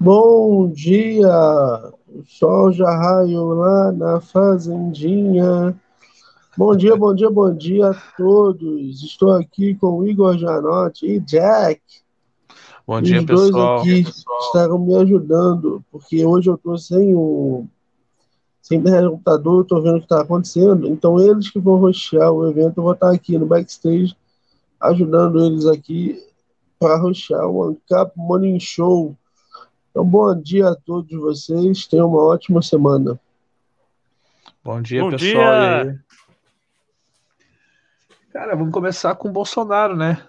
Bom dia! O sol já raiou lá na fazendinha. Bom dia, bom dia, bom dia a todos. Estou aqui com o Igor Janotti e Jack. Bom dia, Os dois pessoal. aqui estarão me ajudando, porque hoje eu estou sem o sem no computador, estou vendo o que está acontecendo. Então, eles que vão rostear o evento, eu vou estar aqui no backstage ajudando eles aqui para rostear o Ancap Morning Show. Então, bom dia a todos vocês. Tenham uma ótima semana. Bom dia, Bom pessoal. dia. Cara, vamos começar com o Bolsonaro, né?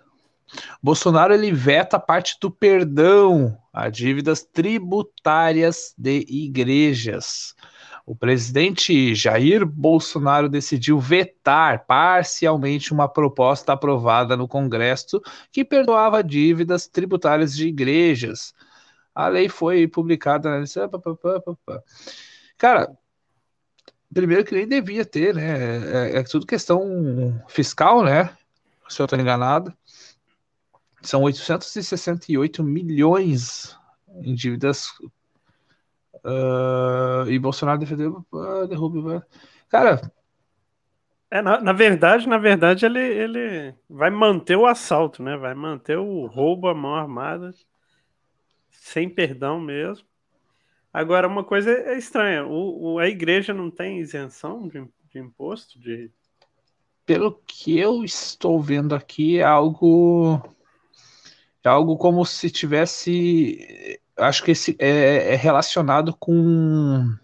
Bolsonaro ele veta a parte do perdão a dívidas tributárias de igrejas. O presidente Jair Bolsonaro decidiu vetar parcialmente uma proposta aprovada no Congresso que perdoava dívidas tributárias de igrejas. A lei foi publicada na Cara, primeiro que nem devia ter, né? É, é tudo questão fiscal, né? Se eu estou enganado. São 868 milhões em dívidas. Uh, e Bolsonaro defendeu. Uh, derrube. Cara. É, na, na, verdade, na verdade, ele, ele vai manter o assalto, né? Vai manter o roubo à mão armada, sem perdão mesmo. Agora, uma coisa é estranha: o, o a igreja não tem isenção de, de imposto? De... Pelo que eu estou vendo aqui, é algo. É algo como se tivesse. Acho que esse é, é relacionado com.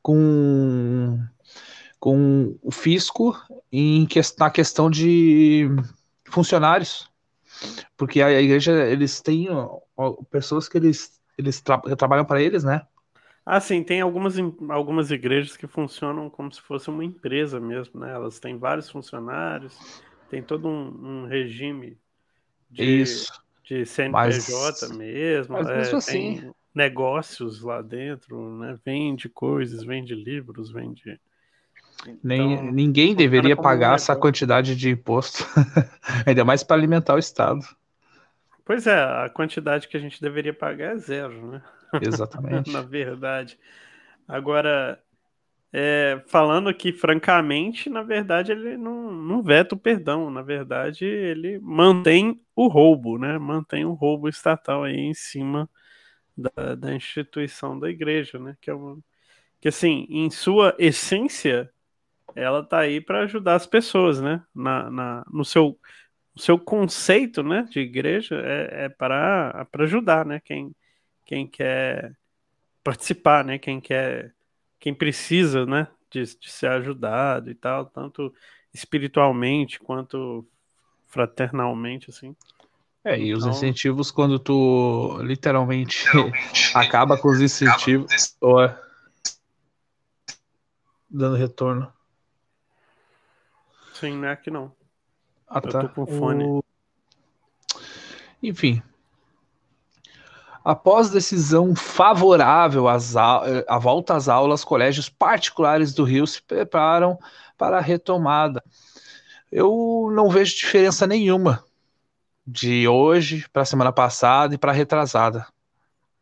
Com. Com o fisco em que, na questão de funcionários. Porque a igreja, eles têm pessoas que eles eles tra trabalham para eles, né? Ah, sim, tem algumas, algumas igrejas que funcionam como se fosse uma empresa mesmo, né? Elas têm vários funcionários, tem todo um, um regime de, Isso. de CNPJ mas, mesmo, mas é, assim... tem negócios lá dentro, né? Vende coisas, vende livros, vende... Nem, Então, ninguém deveria pagar essa quantidade de imposto, ainda mais para alimentar o Estado. Pois é, a quantidade que a gente deveria pagar é zero, né? Exatamente. Na verdade. Agora, é, falando aqui francamente, na verdade ele não, não veta o perdão. Na verdade, ele mantém o roubo, né? Mantém o roubo estatal aí em cima da, da instituição da igreja, né? Que, é uma, que assim, em sua essência, ela tá aí para ajudar as pessoas, né? Na, na, no seu o seu conceito né, de igreja é, é para ajudar né, quem, quem quer participar, né, quem quer, quem precisa né, de, de ser ajudado e tal, tanto espiritualmente quanto fraternalmente, assim. É, e os Então- incentivos, quando tu literalmente acaba com os incentivos, ou é dando retorno. Sim, não é que não. Ah, Eu tá. tô com fone. O- Enfim. Após decisão favorável às au- eh, à volta às aulas, colégios particulares do Rio se preparam para a retomada. Eu não vejo diferença nenhuma de hoje para a semana passada e para a retrasada.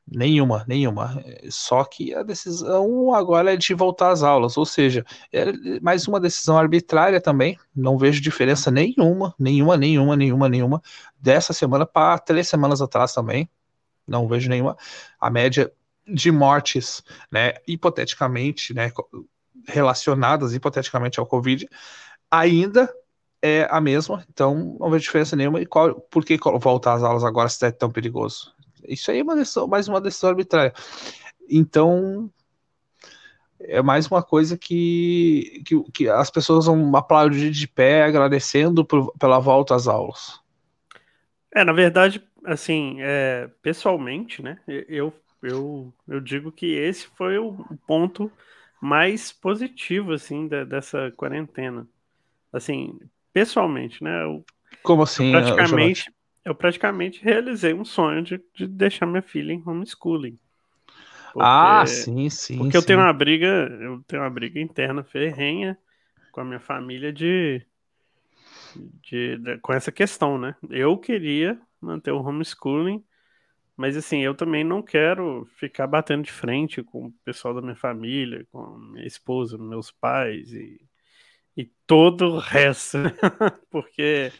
Nenhuma, nenhuma. Só que a decisão agora é de voltar às aulas, ou seja, é mais uma decisão arbitrária também. Não vejo diferença nenhuma, nenhuma, nenhuma, nenhuma, nenhuma. Dessa semana para três semanas atrás também. Não vejo nenhuma. A média de mortes, né, hipoteticamente, né, relacionadas hipoteticamente ao Covid, ainda é a mesma. Então, não vejo diferença nenhuma. E qual, por que voltar às aulas agora se é tão perigoso? Isso aí é uma decisão, mais uma decisão arbitrária. Então, é mais uma coisa que, que, que as pessoas vão aplaudir de pé, agradecendo por- pela volta às aulas. É, na verdade, assim, é, pessoalmente, né, eu, eu, eu digo que esse foi o ponto mais positivo, assim, da- dessa quarentena. Assim, pessoalmente, né, eu Como assim, praticamente, eu praticamente realizei um sonho de, de deixar minha filha em homeschooling. Ah, Porque- sim, sim. Porque eu sim. tenho uma briga, eu tenho uma briga interna ferrenha com a minha família de, de, de- com essa questão, né? Eu queria manter o homeschooling Mas assim, eu também não quero ficar batendo de frente com o pessoal da minha família, com minha esposa, meus pais e, e todo o resto. Porque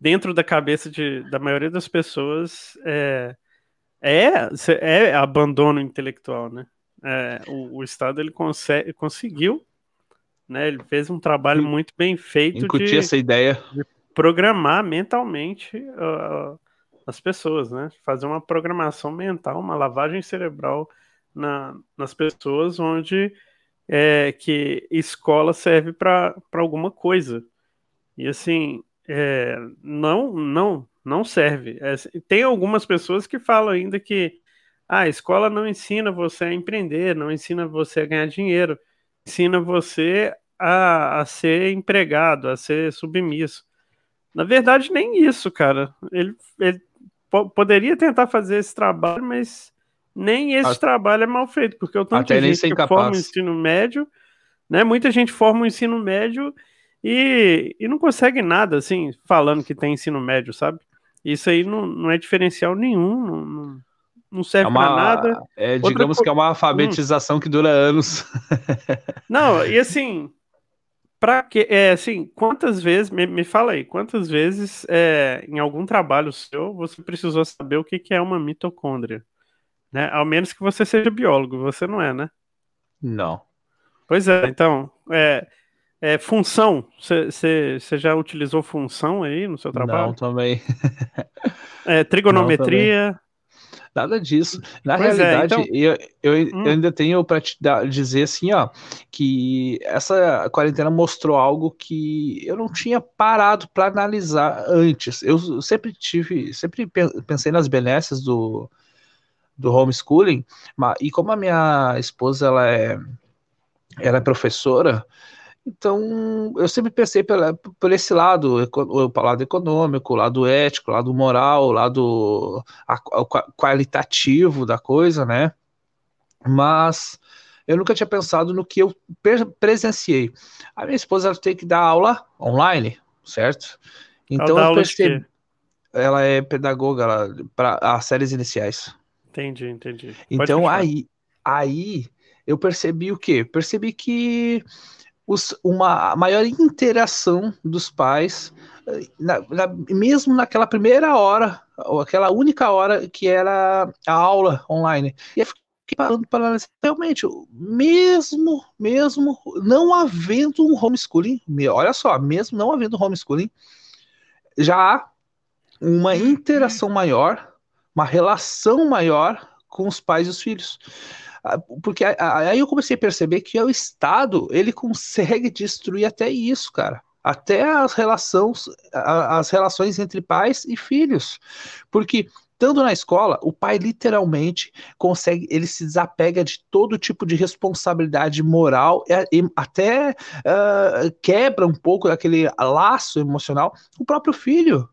dentro da cabeça de, da maioria das pessoas é, é, é abandono intelectual, né? É, o, o, Estado ele consegue, conseguiu, né? Ele fez um trabalho muito bem feito Incutir de, essa ideia. de programar mentalmente uh, as pessoas, né? Fazer uma programação mental, uma lavagem cerebral na, nas pessoas, onde é, que escola serve para alguma coisa. E assim, é, não, não, não serve. É, tem algumas pessoas que falam ainda que ah, a escola não ensina você a empreender, não ensina você a ganhar dinheiro, ensina você a, a ser empregado, a ser submisso. Na verdade, nem isso, cara. Ele, ele poderia tentar fazer esse trabalho, mas nem esse trabalho é mal feito, porque o tanto Até de gente que forma o ensino médio, né? Muita gente forma o ensino médio e, e não consegue nada, assim, falando que tem ensino médio, sabe? Isso aí não, não é diferencial nenhum, não, não serve é para nada. É, digamos que é uma alfabetização hum. que dura anos. não, e assim, para que, é, assim, quantas vezes, me, me fala aí, quantas vezes é, em algum trabalho seu você precisou saber o que, que é uma mitocôndria? Né? Ao menos que você seja biólogo, você não é, né? Não. Pois é, então, é, é função, você já utilizou função aí no seu trabalho? Não, também. É, trigonometria. Não, também. Nada disso. Na pois é, realidade, é, então... eu, eu, hum. eu, ainda tenho para te dar, dizer assim, ó, que essa quarentena mostrou algo que eu não tinha parado para analisar antes. Eu sempre tive, sempre pensei nas benesses do, do homeschooling, mas, e como a minha esposa ela é, ela é professora, então, eu sempre pensei pela, por esse lado, o lado econômico, o lado ético, o lado moral, o lado qualitativo da coisa, né? Mas eu nunca tinha pensado no que eu presenciei. A minha esposa ela tem que dar aula online, certo? Então ela eu percebi. Ela é pedagoga para as séries iniciais. Entendi, entendi. Pode então aí, aí eu percebi o quê? Percebi que os, uma maior interação dos pais, eh, na, na, mesmo naquela primeira hora, ou aquela única hora que era a aula online. E aí fiquei parando para analisar, realmente, mesmo, mesmo não havendo um homeschooling, olha só, mesmo não havendo homeschooling, já há uma interação maior, uma relação maior com os pais e os filhos. Ah, porque aí eu comecei a perceber que o Estado ele consegue destruir até isso, cara até as relações, as relações entre pais e filhos, porque estando na escola, o pai literalmente consegue, ele se desapega de todo tipo de responsabilidade moral e, até uh, quebra um pouco daquele laço emocional o próprio filho.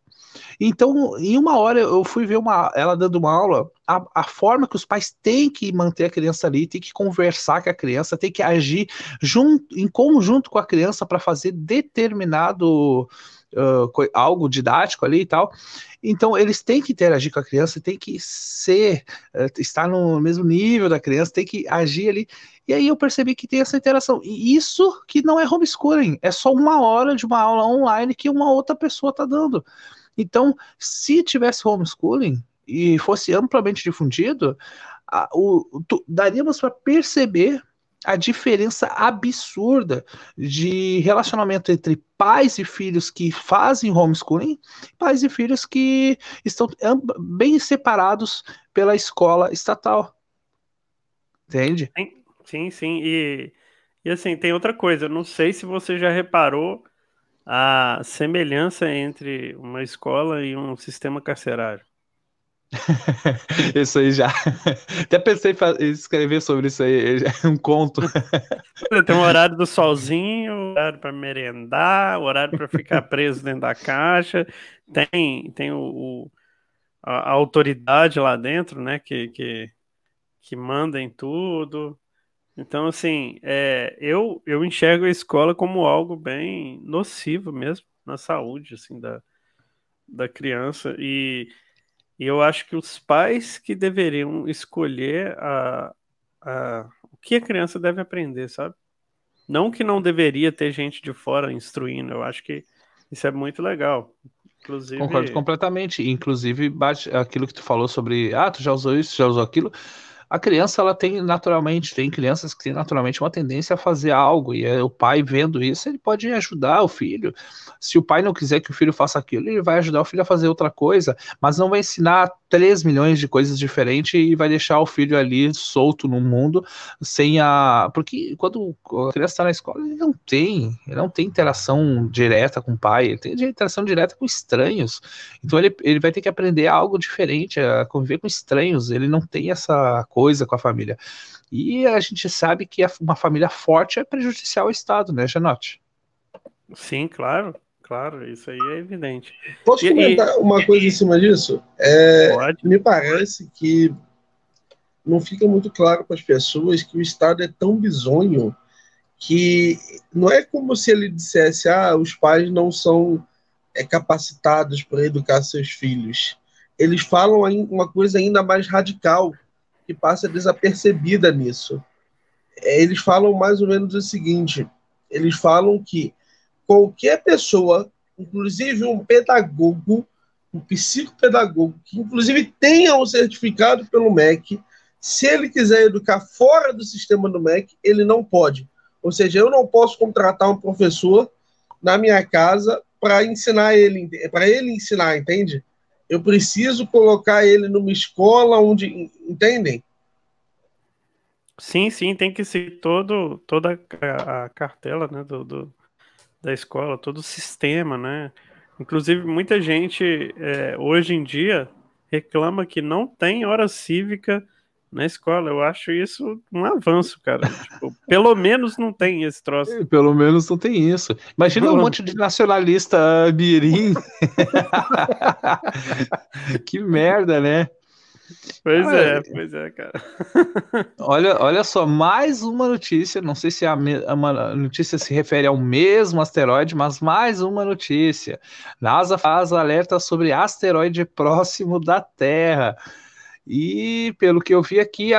Então, em uma hora eu fui ver uma, ela dando uma aula, a, a forma que os pais têm que manter a criança ali, tem que conversar com a criança, tem que agir junto, em conjunto com a criança para fazer determinado Uh, algo didático ali e tal. Então, eles têm que interagir com a criança, tem que ser, uh, estar no mesmo nível da criança, tem que agir ali. E aí eu percebi que tem essa interação. E isso que não é homeschooling, é só uma hora de uma aula online que uma outra pessoa está dando. Então, se tivesse homeschooling e fosse amplamente difundido, a, o, tu, daríamos para perceber a diferença absurda de relacionamento entre pais e filhos que fazem homeschooling, pais e filhos que estão bem separados pela escola estatal. Entende? Sim, sim. E, e assim, tem outra coisa. Não sei se você já reparou a semelhança entre uma escola e um sistema carcerário. isso aí já. Até pensei em escrever sobre isso aí, um conto. Tem um horário do solzinho, horário para merendar, horário para ficar preso dentro da caixa. Tem, tem o, o a, a, autoridade lá dentro, né, que, que, que manda em tudo. Então, assim, é, eu, eu enxergo a escola como algo bem nocivo mesmo na saúde, assim, da, da criança. E, E eu acho que os pais que deveriam escolher a, a, o que a criança deve aprender, sabe? Não que não deveria ter gente de fora instruindo, eu acho que isso é muito legal. Inclusive... Concordo completamente. Inclusive, bate aquilo que tu falou sobre, ah, tu já usou isso, já usou aquilo a criança ela tem naturalmente, tem crianças que têm naturalmente uma tendência a fazer algo, e é, o pai vendo isso, ele pode ajudar o filho. Se o pai não quiser que o filho faça aquilo, ele vai ajudar o filho a fazer outra coisa, mas não vai ensinar 3 milhões de coisas diferentes e vai deixar o filho ali solto no mundo sem a. Porque quando a criança está na escola, ele não tem, ele não tem interação direta com o pai, ele tem interação direta com estranhos. Então ele, ele vai ter que aprender algo diferente, a conviver com estranhos. Ele não tem essa coisa com a família. E a gente sabe que uma família forte é prejudicial ao Estado, né, Janote? Sim, claro. Claro, isso aí é evidente. Posso e, comentar e, uma coisa em cima disso? É, me parece que não fica muito claro para as pessoas que o Estado é tão bizonho que não é como se ele dissesse: ah, os pais não são é, capacitados para educar seus filhos. Eles falam uma coisa ainda mais radical que passa desapercebida nisso. É, eles falam mais ou menos o seguinte: eles falam que qualquer pessoa, inclusive um pedagogo, um psicopedagogo, que inclusive tenha um certificado pelo MEC, se ele quiser educar fora do sistema do MEC, ele não pode. Ou seja, eu não posso contratar um professor na minha casa para ensinar ele, para ele ensinar, entende? Eu preciso colocar ele numa escola onde, entendem? Sim, sim, tem que ser todo, toda a, cartela né, do, do, da escola, todo o sistema, né? Inclusive, muita gente é, hoje em dia reclama que não tem hora cívica na escola. Eu acho isso um avanço, cara. tipo, pelo menos não tem esse troço. É, pelo menos não tem isso. Imagina um monte de nacionalista mirim. que merda, né? Pois ah, é, pois é, cara. olha, olha só, mais uma notícia. Não sei se a, a notícia se refere ao mesmo asteroide, mas mais uma notícia. NASA faz alerta sobre asteroide próximo da Terra. E pelo que eu vi aqui,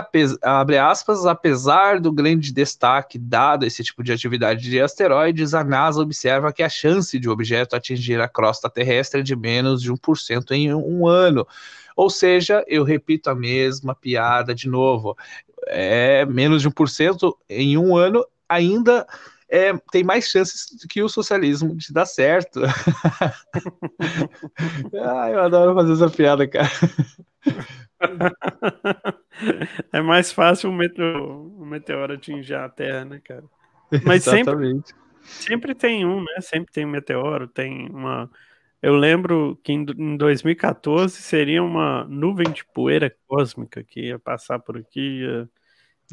abre aspas, apesar do grande destaque dado a esse tipo de atividade de asteroides, a NASA observa que a chance de o objeto atingir a crosta terrestre é de menos de 1% em um ano. Ou seja, eu repito a mesma piada de novo. É menos de 1% em um ano ainda é, tem mais chances que o socialismo de dar certo. ah, eu adoro fazer essa piada, cara. É mais fácil o, meteoro, o meteoro atingir a Terra, né, cara? Mas Exatamente. sempre, sempre tem um, né? Sempre tem um meteoro, tem uma eu lembro que em 2014 seria uma nuvem de poeira cósmica que ia passar por aqui. Ia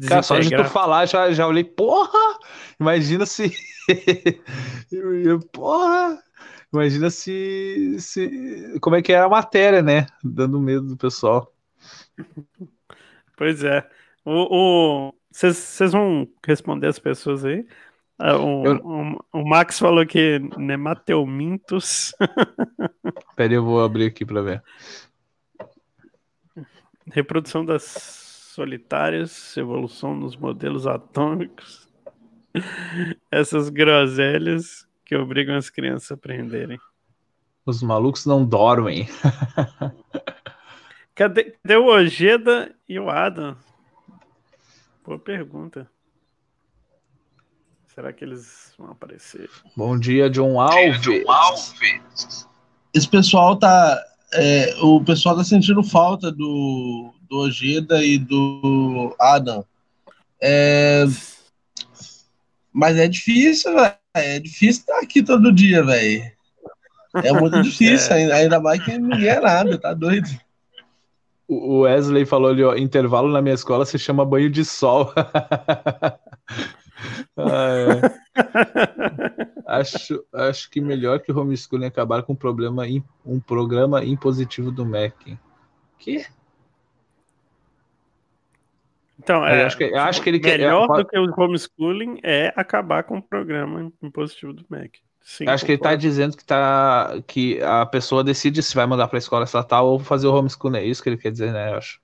Cara, só de tu falar, já, já olhei, porra! Imagina se. porra! Imagina se, se. Como é que era a matéria, né? Dando medo do pessoal. Pois é. Vocês o, vão responder as pessoas aí? Ah, o, eu... o, o, Max falou que nemateumintos. Pera eu vou abrir aqui para ver. Reprodução das solitárias, evolução nos modelos atômicos. Essas groselhas que obrigam as crianças a aprenderem. Os malucos não dormem. cadê, cadê o Ojeda e o Adam? Boa pergunta. Será que eles vão aparecer? Bom dia, John Alves. Dia, John Alves. Esse pessoal tá. É, o pessoal tá sentindo falta do, do Ojeda e do Adam. É, mas é difícil, velho. É difícil estar aqui todo dia, velho. É muito difícil, é. ainda mais que ninguém é nada, tá doido. O Wesley falou ali, ó, intervalo na minha escola se chama banho de sol. Ah, é. acho, acho que melhor que o homeschooling acabar com um, problema, um programa impositivo do MEC. Que? Então, é, acho que, acho que ele melhor quer, do que o homeschooling é acabar com o programa impositivo do MEC. Sim, Acho que ele tá concordo. dizendo que, tá, que a pessoa decide se vai mandar pra escola estatal ou fazer o homeschooling. É isso que ele quer dizer, né? Eu acho.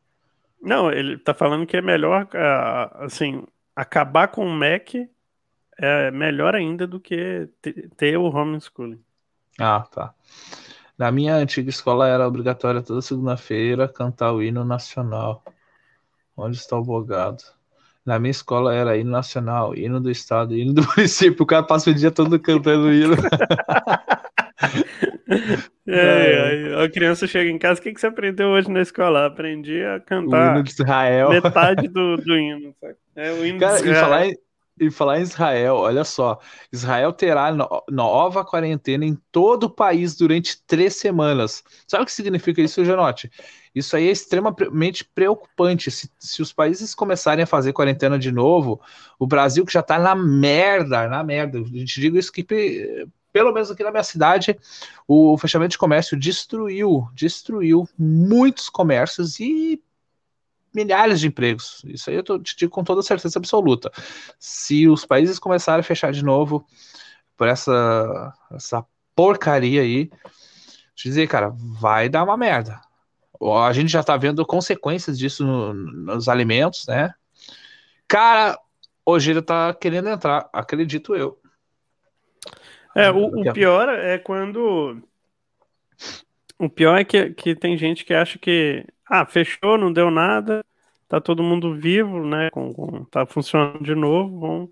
Não, ele tá falando que é melhor, ah, assim, acabar com o MEC é melhor ainda do que te- ter o homeschooling. Ah, tá. Na minha antiga escola era obrigatória toda segunda-feira cantar o hino nacional. Onde está o bogado? Na minha escola era hino nacional, hino do estado, hino do município. O cara passa o dia todo cantando o hino. É, aí a criança chega em casa, o que, que você aprendeu hoje na escola? Aprendi a O cantar hino de Israel. metade do, do hino. sabe? É o hino Cara, de e Israel. falar, em, e falar em Israel, olha só. Israel terá no- nova quarentena em todo o país durante três semanas. Sabe o que significa isso, Janote? Isso aí é extremamente preocupante. Se, se os países começarem a fazer quarentena de novo, o Brasil que já tá na merda, na merda. Eu te digo isso que, pe- pelo menos aqui na minha cidade, o fechamento de comércio destruiu, destruiu muitos comércios e milhares de empregos. Isso aí eu tô- te digo com toda certeza absoluta. Se os países começarem a fechar de novo por essa, essa porcaria aí, te dizer, cara, vai dar uma merda. A gente já tá vendo consequências disso no- nos alimentos, né? Cara, hoje ele tá querendo entrar, acredito eu. É, o, o pior é quando. O pior é que, que tem gente que acha que. Ah, fechou, não deu nada, tá todo mundo vivo, né? Com, com- tá funcionando de novo. Vamos,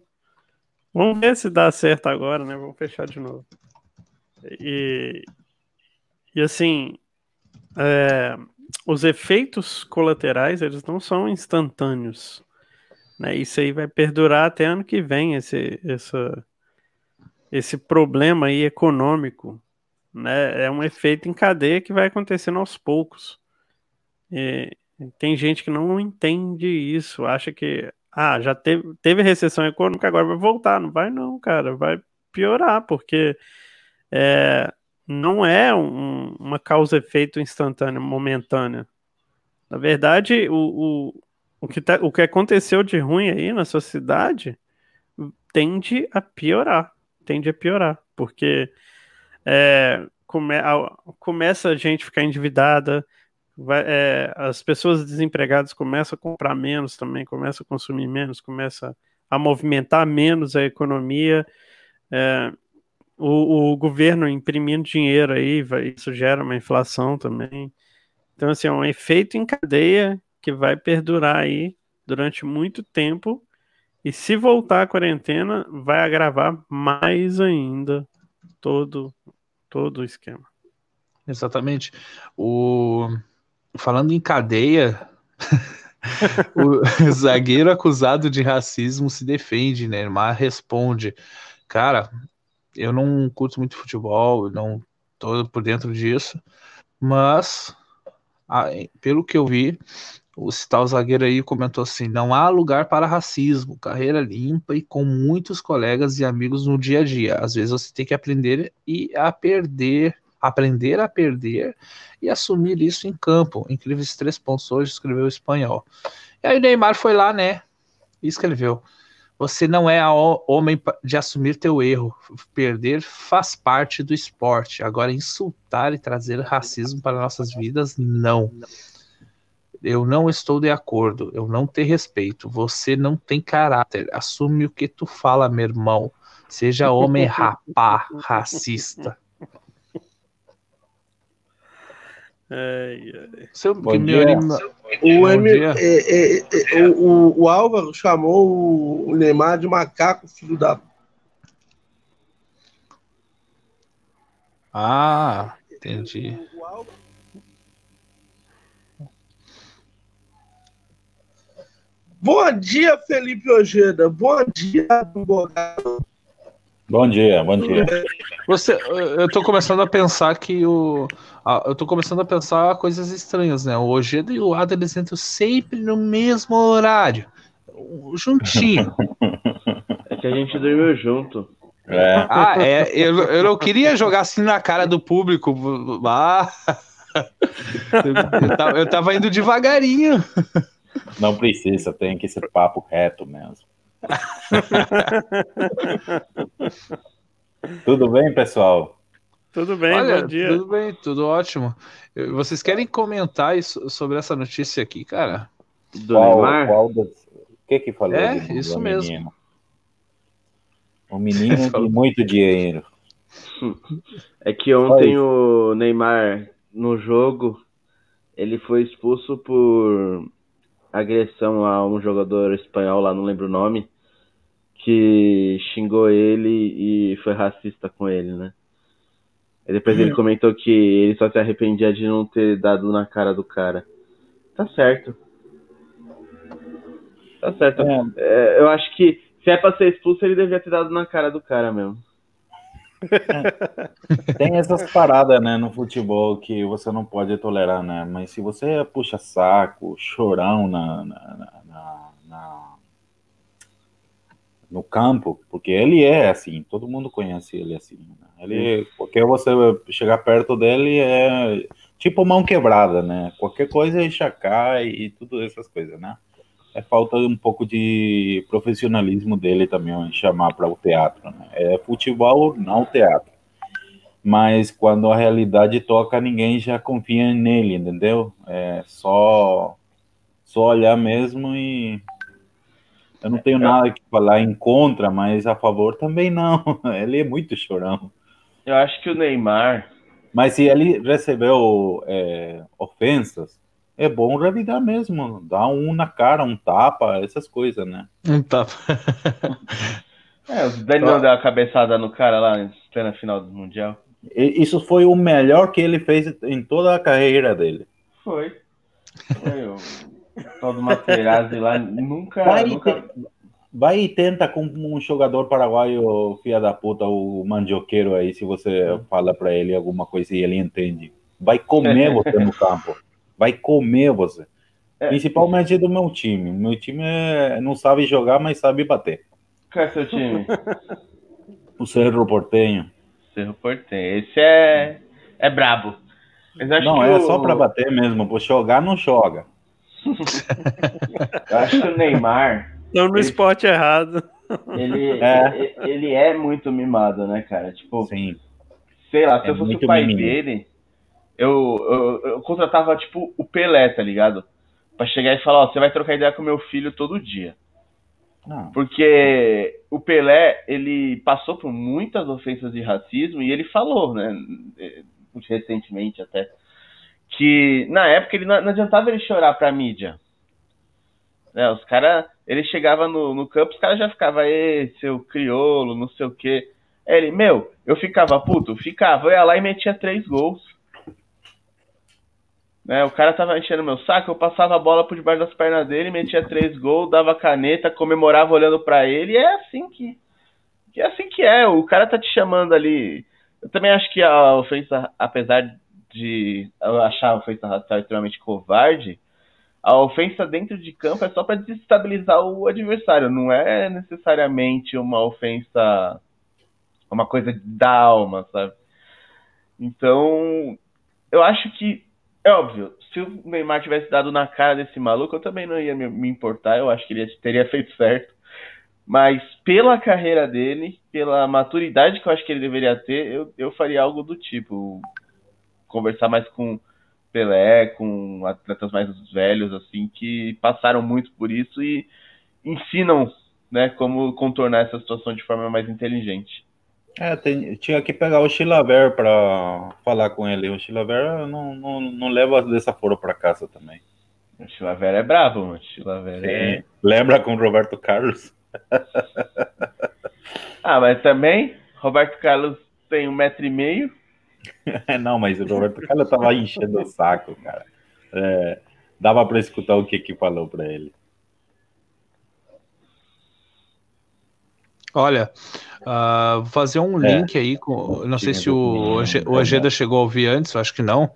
vamos ver se dá certo agora, né? Vamos fechar de novo. E, e assim, é, os efeitos colaterais, eles não são instantâneos. Né? Isso aí vai perdurar até ano que vem, esse, essa, esse problema aí econômico, né? É um efeito em cadeia que vai acontecendo aos poucos. E tem gente que não entende isso, acha que ah, já teve, teve recessão econômica, agora vai voltar. Não vai não, cara, vai piorar, porque é, não é um- uma causa-efeito instantânea, momentânea. Na verdade, o, o, o, que tá, o que aconteceu de ruim aí na sociedade tende a piorar. Tende a piorar. Porque é, come, a- começa a gente ficar endividada, vai- é, as pessoas desempregadas começam a comprar menos também, começam a consumir menos, começa a movimentar menos a economia. é, o, o governo imprimindo dinheiro aí, vai- isso gera uma inflação também. Então, assim, é um efeito em cadeia que vai perdurar aí durante muito tempo. E se voltar a quarentena, vai agravar mais ainda todo, todo o esquema. Exatamente. O... Falando em cadeia, o zagueiro acusado de racismo se defende, né? Mas responde. Cara, eu não curto muito futebol, não tô por dentro disso, mas pelo que eu vi, o tal zagueiro aí comentou assim: não há lugar para racismo, carreira limpa e com muitos colegas e amigos no dia a dia. Às vezes você tem que aprender e a perder, aprender a perder e assumir isso em campo. Incríveis três pontos hoje, escreveu o espanhol. E aí o Neymar foi lá, né? E escreveu. Você não é homem de assumir teu erro. Perder faz parte do esporte. Agora, insultar e trazer racismo para nossas vidas, não. Eu não estou de acordo. Eu não te respeito. Você não tem caráter. Assume o que tu fala, meu irmão. Seja homem rapá, racista. Ai, ai. Seu, Bom que dia. meu- O, Bom Emi- dia. é, é, é, o, o- o Álvaro chamou o Neymar de macaco, filho da. Ah, entendi. O Álvaro- Bom dia, Felipe Ojeda. Bom dia, advogado. Bom dia, bom dia. Você, eu tô começando a pensar que o. ah, Eu tô começando a pensar coisas estranhas, né? O Ojeda e o Ada eles entram sempre no mesmo horário. Juntinho. É que a gente dormiu junto. É, Ah, é. Eu, eu não queria jogar assim na cara do público. Ah, eu, eu tava, eu tava indo devagarinho. Não precisa, tem que ser papo reto mesmo. Tudo bem, pessoal? Tudo bem, Olha, bom dia. tudo bem, tudo ótimo. Vocês querem comentar isso- sobre essa notícia aqui, cara? Do Qual, Neymar? qual das... O que que falou? É, de- isso do mesmo. menino? Um menino de muito dinheiro. É que ontem o Neymar, no jogo, ele foi expulso por agressão a um jogador espanhol lá, não lembro o nome, que xingou ele e foi racista com ele, né? E depois ele comentou que ele só se arrependia de não ter dado na cara do cara. Tá certo. Tá certo. É, É, eu acho que se é pra ser expulso, ele devia ter dado na cara do cara mesmo. Tem essas paradas, né, no futebol que você não pode tolerar, né? Mas se você puxa saco, chorão na, na, na- na- no campo, porque ele é assim, todo mundo conhece ele assim. né? Ele, porque você chegar perto dele é tipo mão quebrada, né? Qualquer coisa ele já cai e tudo essas coisas, né? É falta um pouco de profissionalismo dele também chamar para o teatro, né? É futebol, não teatro. Mas quando a realidade toca, ninguém já confia nele, entendeu? É só só olhar mesmo e eu não tenho nada que falar em contra, mas a favor também não. Ele é muito chorão. Eu acho que o Neymar, Mas se ele recebeu é, ofensas, é bom revidar mesmo, dar um na cara, um tapa, essas coisas, né? Não tá. É, o Dani não deu a cabeçada no cara lá plena final do Mundial. Isso foi o melhor que ele fez em toda a carreira dele. Foi. Foi o tal do Materazzi lá. Nunca. Vai, nunca... te- vai e tenta com um jogador paraguaio, filha da puta, o mandioqueiro aí, se você fala pra ele alguma coisa e ele entende. Vai comer você no campo. Vai comer você. É. Principalmente do meu time. Meu time é- não sabe jogar, mas sabe bater. Qual é seu time? O Cerro Portenho. Cerro Portenho. Esse é. É brabo. Mas acho Não, que é o... só pra bater mesmo. Por jogar, não joga. Eu acho que o Neymar. Estão no esporte errado. Ele É. ele é muito mimado, né, cara? Tipo, Sim. sei lá, se É eu fosse o pai mimimi. dele, eu, eu, eu contratava, tipo, o Pelé, tá ligado? Pra chegar e falar, ó, você vai trocar ideia com meu filho todo dia. Não. Porque o Pelé, ele passou por muitas ofensas de racismo e ele falou, né, eh, recentemente até, que na época ele não, não adiantava ele chorar pra mídia. Né, os caras, ele chegava no, no campo, os caras já ficavam, ê, seu criolo, não sei o quê. Aí Ele, meu, eu ficava puto, ficava, eu ia lá e metia três gols. Né, o cara tava enchendo meu saco, eu passava a bola por debaixo das pernas dele, metia três gols, dava caneta, comemorava olhando pra ele, é assim que, que é assim que é. O cara tá te chamando ali. Eu também acho que a ofensa, apesar de eu achar a ofensa racial extremamente covarde, a ofensa dentro de campo é só pra desestabilizar o adversário, não é necessariamente uma ofensa, uma coisa da alma, sabe? Então, eu acho que é óbvio, se o Neymar tivesse dado na cara desse maluco, eu também não ia me, importar, eu acho que ele teria feito certo. Mas pela carreira dele, pela maturidade que eu acho que ele deveria ter, eu, eu faria algo do tipo. Conversar mais com Pelé, com atletas mais velhos, assim, que passaram muito por isso e ensinam né, como contornar essa situação de forma mais inteligente. É, tem- tinha que pegar o Chilaver pra falar com ele. O Chilaver não, não, não leva desaforo pra casa também. O Chilavera é bravo, mano. O Chilavera é... Lembra com o Roberto Carlos? Ah, mas também, Roberto Carlos tem um metro e meio. não, mas o Roberto Carlos tava enchendo o saco, cara. É, dava pra escutar o que que falou pra ele. Olha, vou fazer um É. link aí com. Não sei se o, Age- o né? Ageda chegou a ouvir antes, acho que não.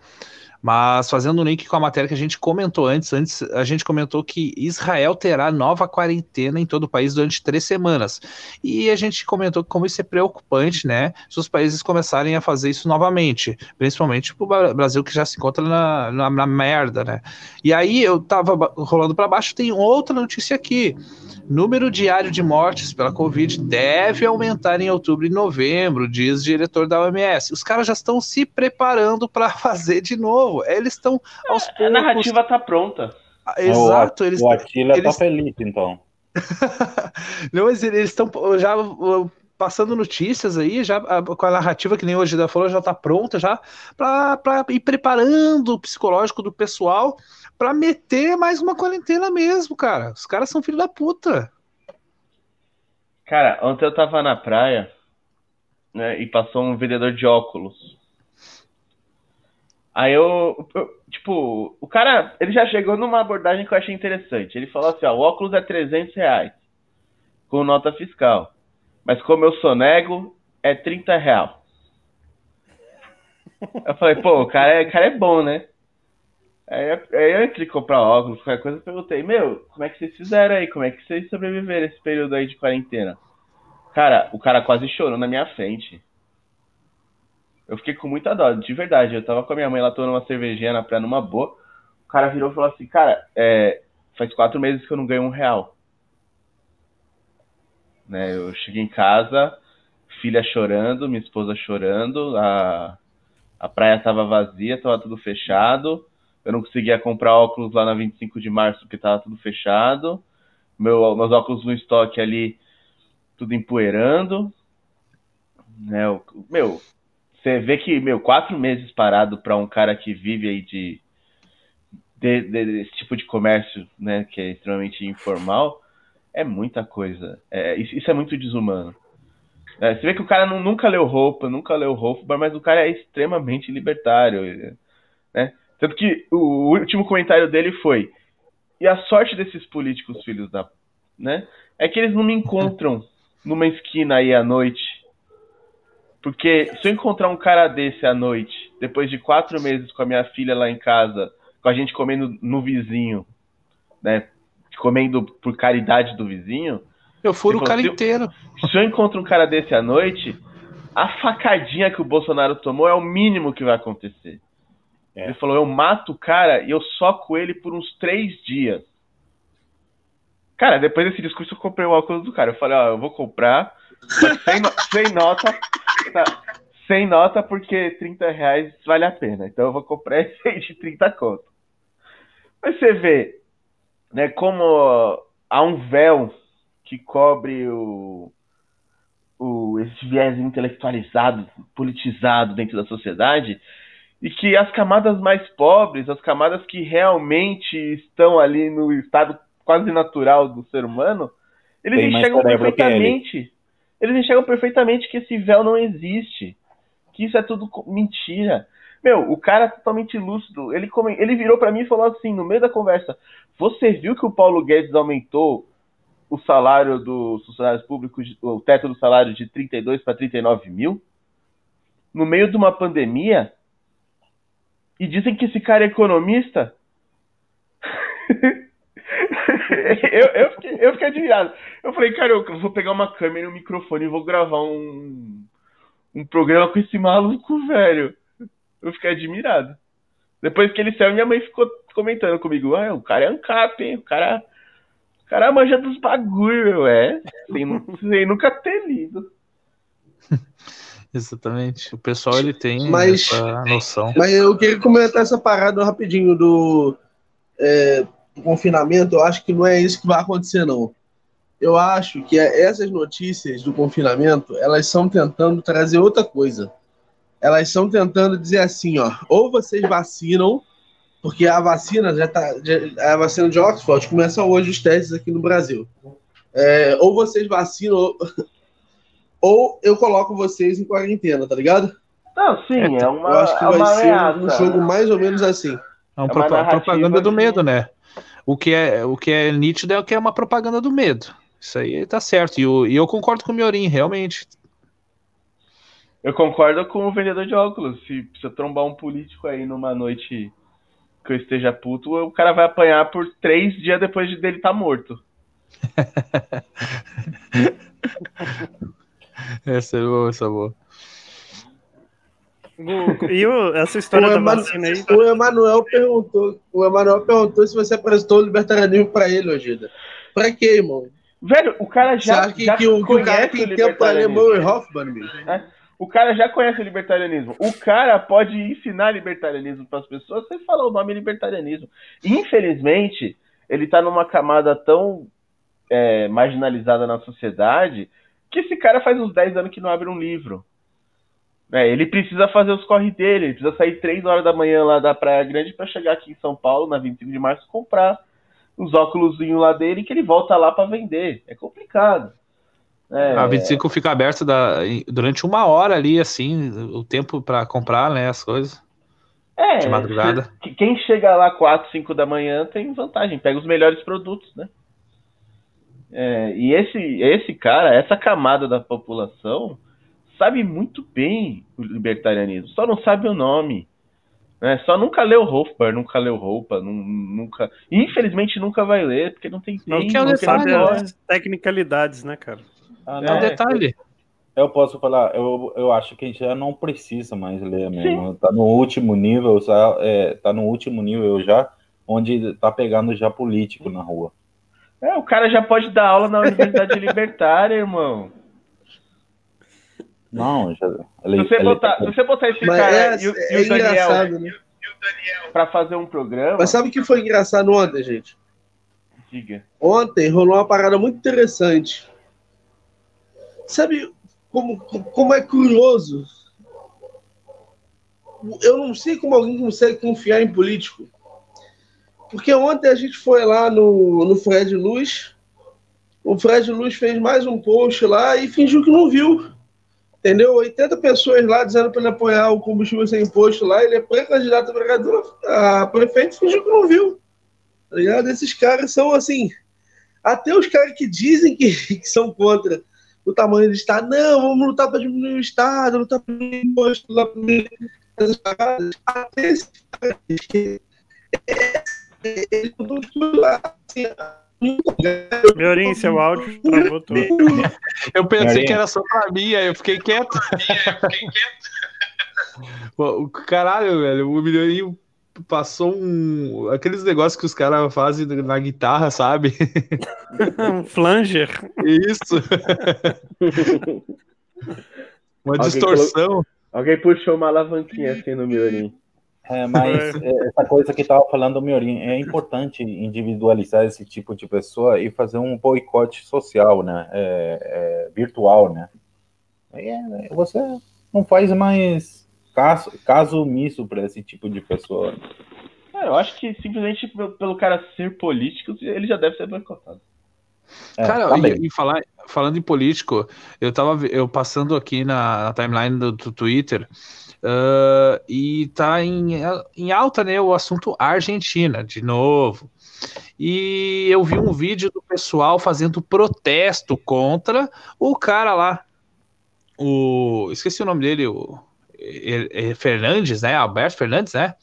Mas fazendo um link com a matéria que a gente comentou antes, antes a gente comentou que Israel terá nova quarentena em todo o país durante três semanas. E a gente comentou que como isso é preocupante, né? Se os países começarem a fazer isso novamente, principalmente o Brasil que já se encontra na, na, na merda, né? E aí eu tava rolando para baixo, tem outra notícia aqui. Número diário de mortes pela Covid deve aumentar em outubro e novembro, diz o diretor da OMS. Os caras já estão se preparando para fazer de novo. Eles estão aos poucos. A narrativa tá pronta. Exato, o, eles o Atila eles- tá feliz, então. Não, mas eles estão já passando notícias aí, já ah, com a narrativa que nem hoje da falou, já tá pronta já para ir preparando o psicológico do pessoal para meter mais uma quarentena mesmo, cara. Os caras são filho da puta. Cara, ontem eu tava na praia, né, e passou um vendedor de óculos. Aí eu, eu- tipo, o cara, ele já chegou numa abordagem que eu achei interessante. Ele falou assim, ó, o óculos é 300 reais, com nota fiscal. Mas como eu sonego, é 30 real. Eu falei, pô, o cara é, o cara é bom, né? Aí, aí eu entrei comprar óculos, qualquer coisa, eu perguntei, meu, como é que vocês fizeram aí? Como é que vocês sobreviveram esse período aí de quarentena? Cara, o cara quase chorou na minha frente. Eu fiquei com muita dó, de verdade. Eu tava com a minha mãe lá tomando uma cervejinha na praia numa boa. O cara virou e falou assim, cara, é, faz quatro meses que eu não ganho um real. Né, eu cheguei em casa, filha chorando, minha esposa chorando, a, a praia tava vazia, tava tudo fechado. Eu não conseguia comprar óculos lá na 25 de março porque tava tudo fechado. Meu, meus óculos no estoque ali, tudo empoeirando. Né, meu, você vê que, meu, quatro meses parado para um cara que vive aí de, de- de- desse tipo de comércio, né, que é extremamente informal, é muita coisa. É, isso, isso é muito desumano. É, você vê que o cara não- nunca leu roupa, nunca leu roupa, mas o cara é extremamente libertário, né? Tanto que o, último comentário dele foi: e a sorte desses políticos filhos da, né, é que eles não me encontram numa esquina aí à noite porque se eu encontrar um cara desse à noite, depois de quatro meses com a minha filha lá em casa, com a gente comendo no vizinho, né? Comendo por caridade do vizinho, Eu furo o cara falou, inteiro. se eu encontro um cara desse à noite, a facadinha que o Bolsonaro tomou é o mínimo que vai acontecer. É. Ele falou: eu mato o cara e eu soco ele por uns três dias. Cara, depois desse discurso eu comprei o óculos do cara. Eu falei: ó, eu vou comprar, sem, sem nota. tá, sem nota, porque 30 reais vale a pena. Então eu vou comprar esse de 30 conto. Mas você vê, né, como há um véu que cobre o, o, esse viés intelectualizado, politizado dentro da sociedade, e que as camadas mais pobres, as camadas que realmente estão ali no estado quase natural do ser humano, eles Tem enxergam ele. perfeitamente. Eles enxergam perfeitamente que esse véu não existe. Que isso é tudo mentira. Meu, o cara é totalmente lúcido. Ele, come- ele virou pra mim e falou assim, no meio da conversa: Você viu que o Paulo Guedes aumentou o salário dos funcionários públicos, o teto do salário de 32 para 39 mil? No meio de uma pandemia? E dizem que esse cara é economista? eu, eu, fiquei, eu fiquei admirado. Eu falei, cara, eu vou pegar uma câmera e um microfone e vou gravar um, um programa com esse maluco, velho. Eu fiquei admirado. Depois que ele saiu, minha mãe ficou comentando comigo, ah, o cara é ancap, hein? O cara, o cara manja dos bagulho, é. Sem, sem nunca ter lido. Exatamente. O pessoal ele tem Mas- essa noção. Mas eu queria comentar essa parada rapidinho do, é, do confinamento. Eu acho que não é isso que vai acontecer, não. Eu acho que essas notícias do confinamento, elas estão tentando trazer outra coisa. Elas estão tentando dizer assim, ó, ou vocês vacinam, porque a vacina já tá, já- a vacina de Oxford começa hoje os testes aqui no Brasil. É, ou vocês vacinam, ou, eu coloco vocês em quarentena, tá ligado? Não, sim, é uma, eu acho que é vai ser um ameaça. jogo mais ou menos assim. É propa- narrativa propaganda do de- medo, né? O que é, o que é nítido é o que é uma propaganda do medo. Isso aí tá certo. E, o- e eu concordo com o Miorim, realmente. Eu concordo com o vendedor de óculos. Se, se eu trombar um político aí numa noite que eu esteja puto, o cara vai apanhar por três dias depois de dele estar morto. Essa é boa, essa é boa. O- e o- essa história O, da vacina aí. o Emanuel perguntou, o Emanuel perguntou se você apresentou o libertarianismo pra ele, Ogida. Pra quê, irmão? Velho, o cara Você já, acha que, já que o, que o cara conhece tem tempo ler. Murray Hoffman, bicho? O cara já conhece o libertarianismo. O cara pode ensinar libertarianismo para as pessoas sem falar o nome libertarianismo. Infelizmente, ele tá numa camada tão é, marginalizada na sociedade que esse cara faz uns 10 anos que não abre um livro. É, ele precisa fazer os corre dele, ele precisa sair 3 horas da manhã lá da Praia Grande para chegar aqui em São Paulo, na 25 de março, comprar os óculos lá dele que ele volta lá para vender. É complicado. É, A 25 fica aberto da- durante uma hora ali, assim, o tempo para comprar, né, as coisas. É, de madrugada. quem chega lá 4, 5 da manhã tem vantagem, pega os melhores produtos, né? É, e esse, esse cara, essa camada da população, sabe muito bem o libertarianismo, só não sabe o nome. Né? Só nunca leu Hofbauer, nunca leu Roupa, nunca. Infelizmente nunca vai ler, porque não tem Não, tempo. que é um não não sabe detalhe, gosta. as tecnicalidades, né, cara? Ah, É um É. detalhe. Eu posso falar, eu, eu acho que já não precisa mais ler mesmo. Tá no último nível, já, é, tá no último nível já, onde tá pegando já político na rua. É, o cara já pode dar aula na Universidade Libertária, irmão. Não, já. Se Ele, você ele- botar, se você botar esse Mas cara é, e, o- e é o Daniel engraçado, né? pra fazer um programa, Mas sabe o que foi engraçado ontem, gente? diga. Ontem rolou uma parada muito interessante. Sabe como, como é curioso? Eu não sei como alguém consegue confiar em político. Porque ontem a gente foi lá no, no Fred Luz. O Fred Luz fez mais um post lá e fingiu que não viu. Entendeu? 80 pessoas lá dizendo para ele apoiar o combustível sem imposto lá. Ele é pré-candidato a vereador, a prefeito, fingiu que não viu. Tá ligado? Esses caras são assim. Até os caras que dizem que, que são contra o tamanho do Estado, não, vamos lutar para diminuir o Estado, lutar para diminuir o imposto, paradas. Até esses caras que é, Miorim, seu áudio travou tudo. Eu pensei que era só pra mim, aí eu fiquei quieto. Caralho, velho, o Milioninho passou um. Aqueles negócios que os caras fazem na guitarra, sabe? Um flanger. Isso. Uma Alguém distorção. Alguém puxou uma alavanquinha assim no Miorim. É, mas é, essa coisa que estava falando o Miorim, é importante individualizar esse tipo de pessoa e fazer um boicote social, né? É, é, virtual, né? Aí é, você não faz mais caso, caso omisso para esse tipo de pessoa. É, eu acho que simplesmente pelo, cara ser político, ele já deve ser boicotado. É, Cara, também. e, e falar, falando em político, eu tava eu passando aqui na, na timeline do, do Twitter ah, e tá em, em alta, né, o assunto Argentina, de novo. E eu vi um vídeo do pessoal fazendo protesto contra o cara lá, o esqueci o nome dele, o Fernandes, né, Alberto Fernandes, né?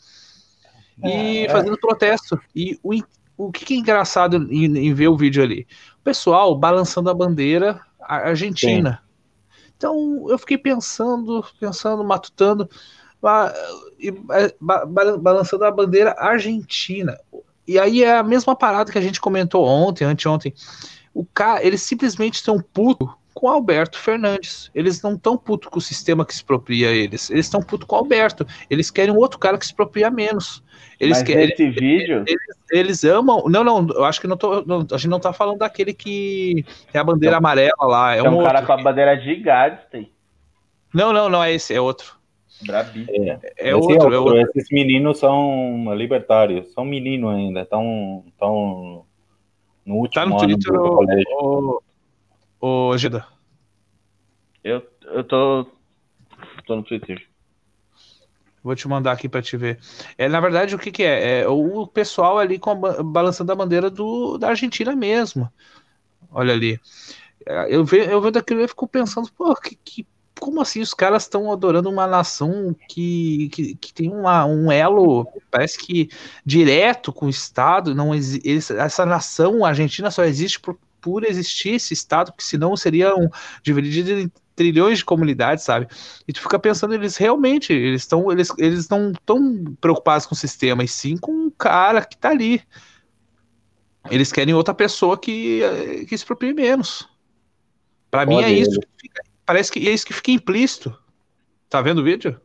E É, é. fazendo protesto. E o, o que, que é engraçado em, em ver o vídeo ali? O pessoal balançando a bandeira argentina. Então eu fiquei pensando, pensando, matutando, ba- ba- ba- balançando a bandeira argentina. E aí é a mesma parada que a gente comentou ontem, anteontem. O cara, eles simplesmente estão puto com o Alberto Fernandes. Eles não estão puto com o sistema que expropria eles. Eles estão puto com o Alberto. Eles querem um outro cara que expropria menos. Eles Mas querem, nesse vídeo, eles amam. Não, não, eu acho que não tô. não, a gente não tá falando daquele que é a bandeira amarela lá. É, é um um cara outro. com a bandeira de Gadsden. Não, não, não é esse, é outro. Brabíssimo. É, É esse outro, é outro. Esses meninos são libertários, são meninos ainda, estão tão no último Tá no ano Twitter, do o, colégio. o, o Gida. Eu, eu tô. tô no Twitter. Vou te mandar aqui pra te ver. É, na verdade, o que que é? É o pessoal ali com a ba- balançando a bandeira do, da Argentina mesmo. Olha ali. É, Eu vejo, eu vejo daquilo e fico pensando, pô, que, que- como assim os caras estão adorando uma nação que, que, que tem uma, um elo, parece que direto com o Estado, não eles- essa nação argentina só existe por, por existir esse Estado, porque senão seriam dividido em trilhões de comunidades, sabe? E tu fica pensando, eles realmente, eles estão, eles, eles não estão preocupados com o sistema, e sim com o cara que tá ali. Eles querem outra pessoa que, eh, que exproprie menos. Para mim é isso. que fica- parece que é isso que fica implícito. Tá vendo o vídeo?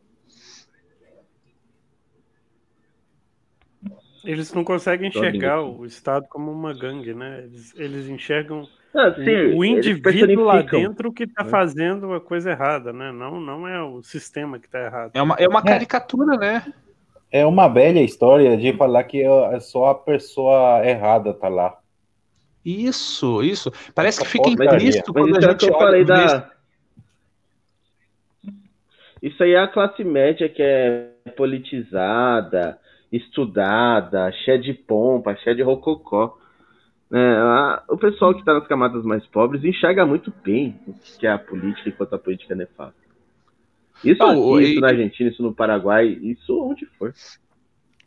Eles não conseguem enxergar o Estado como uma gangue, né? Eles, eles enxergam Ah, o- sim, o indivíduo lá dentro que tá né? fazendo a coisa errada, né? Não, não é o sistema que tá errado. É uma, é uma caricatura, né? É uma velha história de falar que é só a pessoa errada tá lá. Isso, isso. Parece que fica implícito Mas quando a isso é gente que eu olha falei da. Isso aí é a classe média que é politizada, estudada, cheia de pompa, cheia de rococó. É, a- o pessoal que está nas camadas mais pobres enxerga muito bem o que é a política e quanto a política é nefasta. Isso Não, aqui, e- isso na Argentina, isso no Paraguai, isso onde for.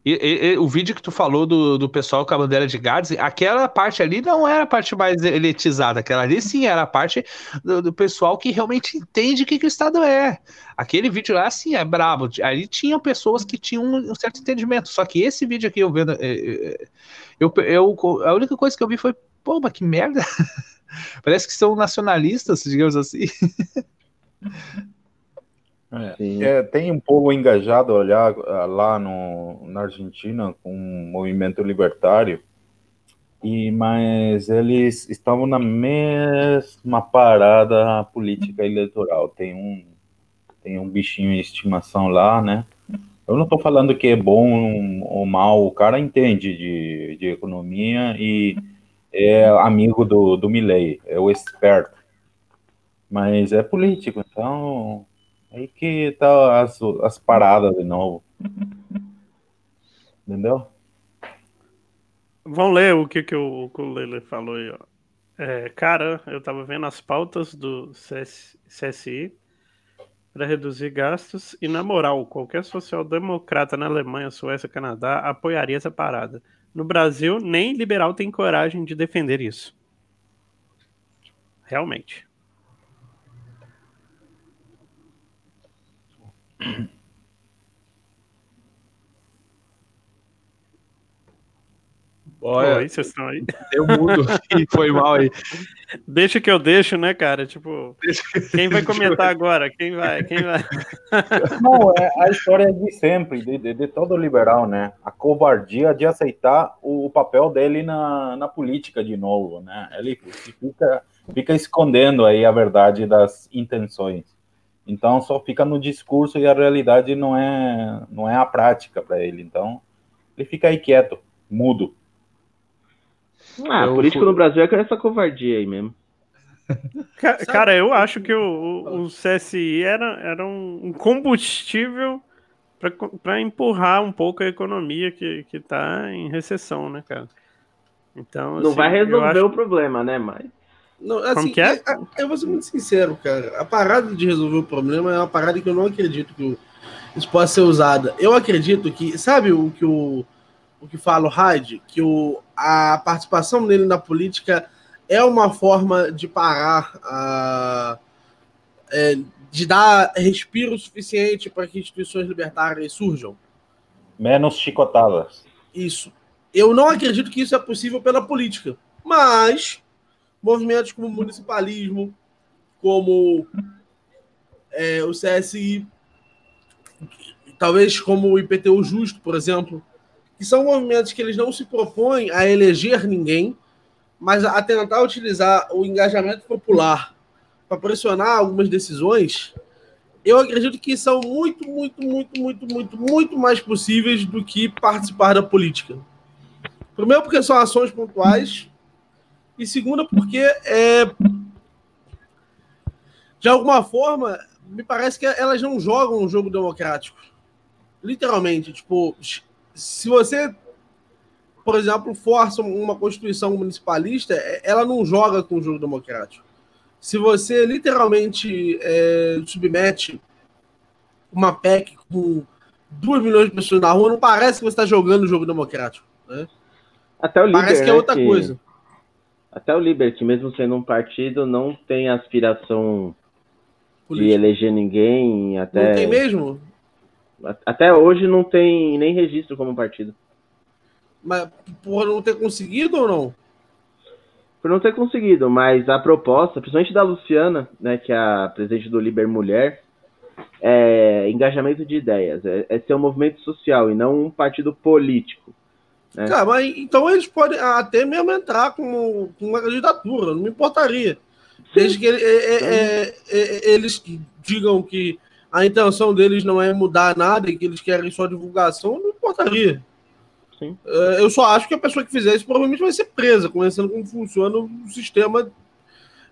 E, e- e o vídeo que tu falou do, do pessoal com a bandeira de Gades, aquela parte ali não era a parte mais elitizada, aquela ali sim era a parte do, do pessoal que realmente entende o que, que o Estado é. Aquele vídeo lá, sim, é brabo. Ali tinham pessoas que tinham um, um certo entendimento. Só que esse vídeo aqui, eu vendo. é, é, Eu, eu, a única coisa que eu vi foi, pô, mas que merda. Parece que são nacionalistas, digamos assim. Sim. É, tem um povo engajado olhar lá no, na Argentina com um movimento libertário, e mas eles estavam na mesma parada política eleitoral. Tem um tem um bichinho em estimação lá, né? Eu não estou falando que é bom ou mal, o cara entende de, de economia e é amigo do, do Milley, é o esperto. Mas é político, então Aí que tá as, as paradas de novo. Entendeu? Vamos ler o que, que o, o que o Lele falou aí, ó. É, cara, eu tava vendo as pautas do CS, CSI para reduzir gastos e, na moral, qualquer social-democrata na Alemanha, Suécia, Canadá apoiaria essa parada. No Brasil, nem liberal tem coragem de defender isso. Realmente. Olha, Oi, vocês estão aí? deu mudo e foi mal aí. Deixa que eu deixo, né, cara? Tipo, quem vai comentar agora? Quem vai? Quem vai? Não, é a história de sempre, de, de, de todo liberal, né? A covardia de aceitar o, o papel dele na, na política de novo, né? Ele fica, fica escondendo aí a verdade das intenções. Então só fica no discurso e a realidade não é, não é a prática para ele. Então ele fica aí quieto, mudo. Ah, Eu político fui- no Brasil é com essa covardia aí mesmo. Ca- Cara, eu acho que o, o- CSI era, era um combustível para empurrar um pouco a economia que, que tá em recessão, né, cara? Então, Não assim, vai eu resolver acho- o problema, né, mas. Não, assim, Como que é? Eu, eu vou ser muito sincero, cara. A parada de resolver o problema é uma parada que eu não acredito que isso possa ser usada. Eu acredito que, sabe o que o, o que fala o Hyde? Que o, a participação dele na política é uma forma de parar a. é, de dar respiro suficiente para que instituições libertárias surjam. Menos chicotadas. Isso. Eu não acredito que isso é possível pela política. Mas movimentos como municipalismo, como é, o CSI, talvez como o IPTU Justo, por exemplo, que são movimentos que eles não se propõem a eleger ninguém, mas a tentar utilizar o engajamento popular para pressionar algumas decisões, eu acredito que são muito, muito, muito, muito, muito, muito mais possíveis do que participar da política. Primeiro, porque são ações pontuais, e segundo, porque é, de alguma forma, me parece que elas não jogam um jogo democrático. Literalmente, tipo, se você, por exemplo, força uma constituição municipalista, ela não joga com o jogo democrático. Se você literalmente é, submete uma PEC com 2 milhões de pessoas na rua, não parece que você está jogando o jogo democrático. Né? Até o Liber, Parece que é né, outra coisa. Até o Liber, que mesmo sendo um partido, não tem aspiração de Política. eleger ninguém. Até, Não tem mesmo? até hoje não tem nem registro como partido. Mas por não ter conseguido ou não? por não ter conseguido, mas a proposta, principalmente da Luciana, né, que é a presidente do Liber Mulher, é engajamento de ideias, é, é ser um movimento social e não um partido político. Né? Cara, mas então eles podem até mesmo entrar com, com uma candidatura, não me importaria. Desde que ele, é, é, é, eles digam que a intenção deles não é mudar nada e que eles querem só divulgação, não importaria. Sim. É, eu só acho que a pessoa que fizer isso provavelmente vai ser presa, conhecendo como funciona o sistema.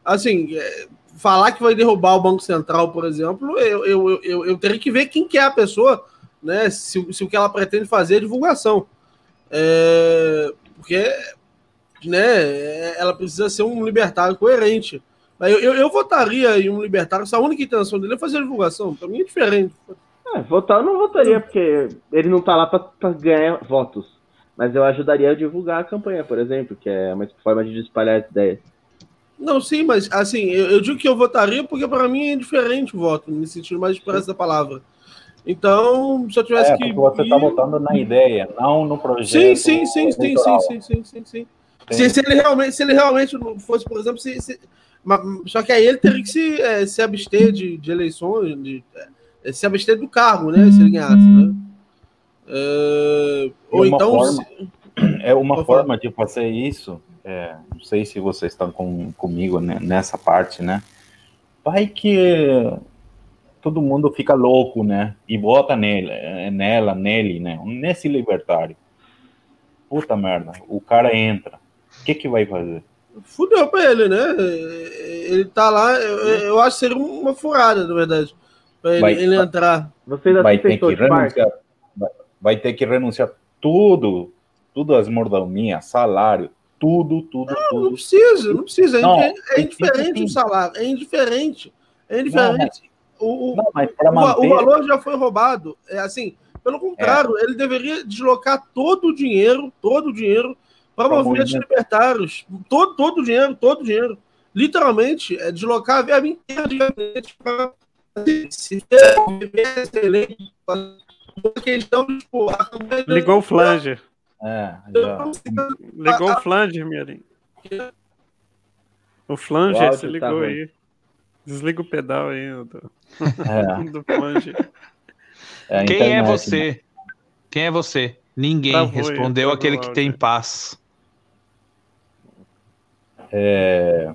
Assim, é, falar que vai derrubar o Banco Central, por exemplo, eu, eu, eu, eu teria que ver quem que é a pessoa, né? Se, se o que ela pretende fazer é divulgação. É, porque né, ela precisa ser um libertário coerente. Eu, eu, eu, votaria em um libertário se a única intenção dele é fazer divulgação. Para mim é diferente. É, votar eu não votaria, porque ele não tá lá para ganhar votos. Mas eu ajudaria a divulgar a campanha, por exemplo, que é uma forma de espalhar as ideias. Não, sim, mas assim, eu, eu digo que eu votaria porque para mim é diferente o voto, no sentido mais expresso da palavra. Então, se eu tivesse é, que. Você está votando na ideia, não no projeto. Sim, sim, sim, sim, sim, sim, sim, sim, sim. Se, se, ele realmente, se ele realmente fosse, por exemplo, se, se, só que aí ele teria que se, é, se abster de, de eleições, de, é, se abster do cargo, né? Se ele ganhasse, né? É, ou então. Forma. É uma forma de fazer isso. É, não sei se vocês estão com, comigo né, nessa parte, né? Vai que todo mundo fica louco, né? E vota nele, nela, nele, né? Nesse libertário. Puta merda, o cara entra. O que que vai fazer? Fudeu pra ele, né? Ele tá lá, eu, eu acho que seria uma furada, na verdade. Pra ele, vai, ele entrar. Você vai ter que renunciar. Vai, vai ter que renunciar tudo, tudo as mordomias, salário, tudo, tudo, não, tudo. Não precisa, não precisa. É não, é, é indiferente o salário, é indiferente. É indiferente. O, não, manter... o, valor já foi roubado. É assim, pelo contrário, é. ele deveria deslocar todo o dinheiro, todo o dinheiro para movimentos libertários. Todo, todo o dinheiro, todo o dinheiro. Literalmente, é deslocar a verba inteira de gabinete para se Ligou o flanger. É, Ligou o flanger, Mirim. O flanger, você ligou tá aí. Desliga o pedal aí do, é. É Quem é internet, é você? Né? Quem é você? Ninguém Travou respondeu aquele que tem paz. É...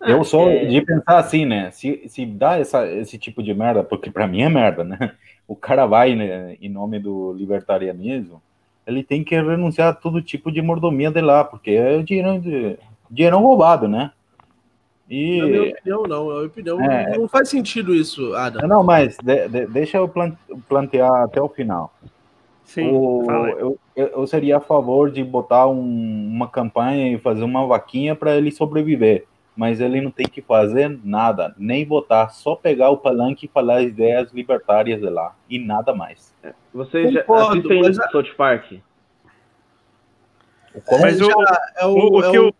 Eu sou é. de pensar assim, né? Se, se dá essa, esse tipo de merda, porque para mim é merda, né? O cara vai né, em nome do libertarianismo, ele tem que renunciar a todo tipo de mordomia de lá, porque é dinheiro, dinheiro roubado, né? E... Na minha opinião, não. Na minha opinião, é... não faz sentido isso, Adam. Não, mas de, de, deixa eu plantear até o final. Sim, o, eu, eu, seria a favor de botar um, uma campanha e fazer uma vaquinha para ele sobreviver. Mas ele não tem que fazer nada, nem votar, só pegar o palanque e falar as ideias libertárias de lá. E nada mais. É, você Concordo, já assistem mas... South Park? Mas o, é o, o, o é que o...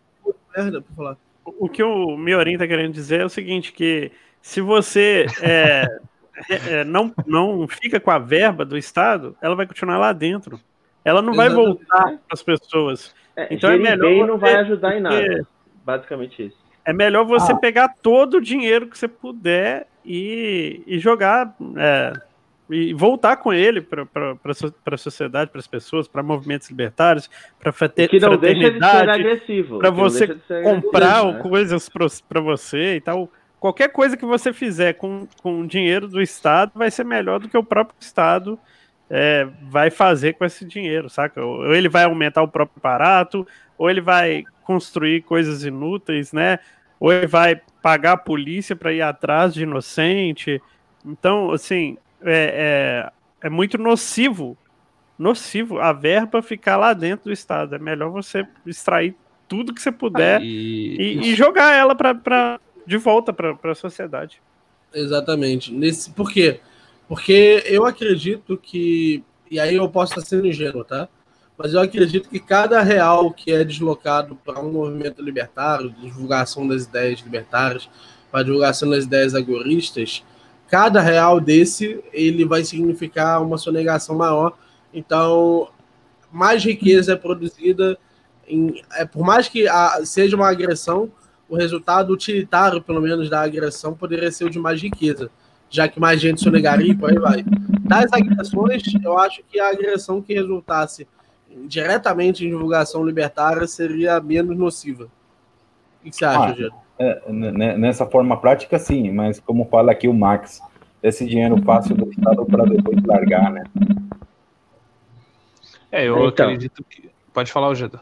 Merda, pra falar o que o Miorin está querendo dizer é o seguinte, que se você é, é, não, não fica com a verba do Estado, ela vai continuar lá dentro. Ela não vai voltar para as pessoas. É, então é melhor bem não vai ajudar em nada. Basicamente isso. É melhor você ah. pegar todo o dinheiro que você puder e, e jogar é, e voltar com ele para a sociedade, para as pessoas, para movimentos libertários, para fraternidade, para você comprar né? coisas para você e tal. Qualquer coisa que você fizer com, com dinheiro do Estado vai ser melhor do que o próprio Estado é, vai fazer com esse dinheiro, saca? Ou ele vai aumentar o próprio aparato, ou ele vai construir coisas inúteis, né? Ou ele vai pagar a polícia para ir atrás de inocente. Então, assim, é, é, é muito nocivo, nocivo a verba ficar lá dentro do Estado. É melhor você extrair tudo que você puder e... E, e, jogar ela pra, pra, de volta para a sociedade. Exatamente. Nesse, por quê? Porque eu acredito que. E aí eu posso estar sendo ingênuo, tá? Mas eu acredito que cada real que é deslocado para um movimento libertário, divulgação das ideias libertárias, para divulgação das ideias agoristas, cada real desse ele vai significar uma sonegação maior. Então, mais riqueza é produzida em, é, por mais que a, seja uma agressão, o resultado utilitário, pelo menos, da agressão poderia ser o de mais riqueza, já que mais gente sonegaria e por aí vai. Das agressões, eu acho que a agressão que resultasse diretamente em divulgação libertária seria menos nociva. O que você acha, ah? É, nessa forma prática, sim, mas como fala aqui o Max, esse dinheiro fácil do Estado para depois largar, né? É, eu então, acredito que. Pode falar, o.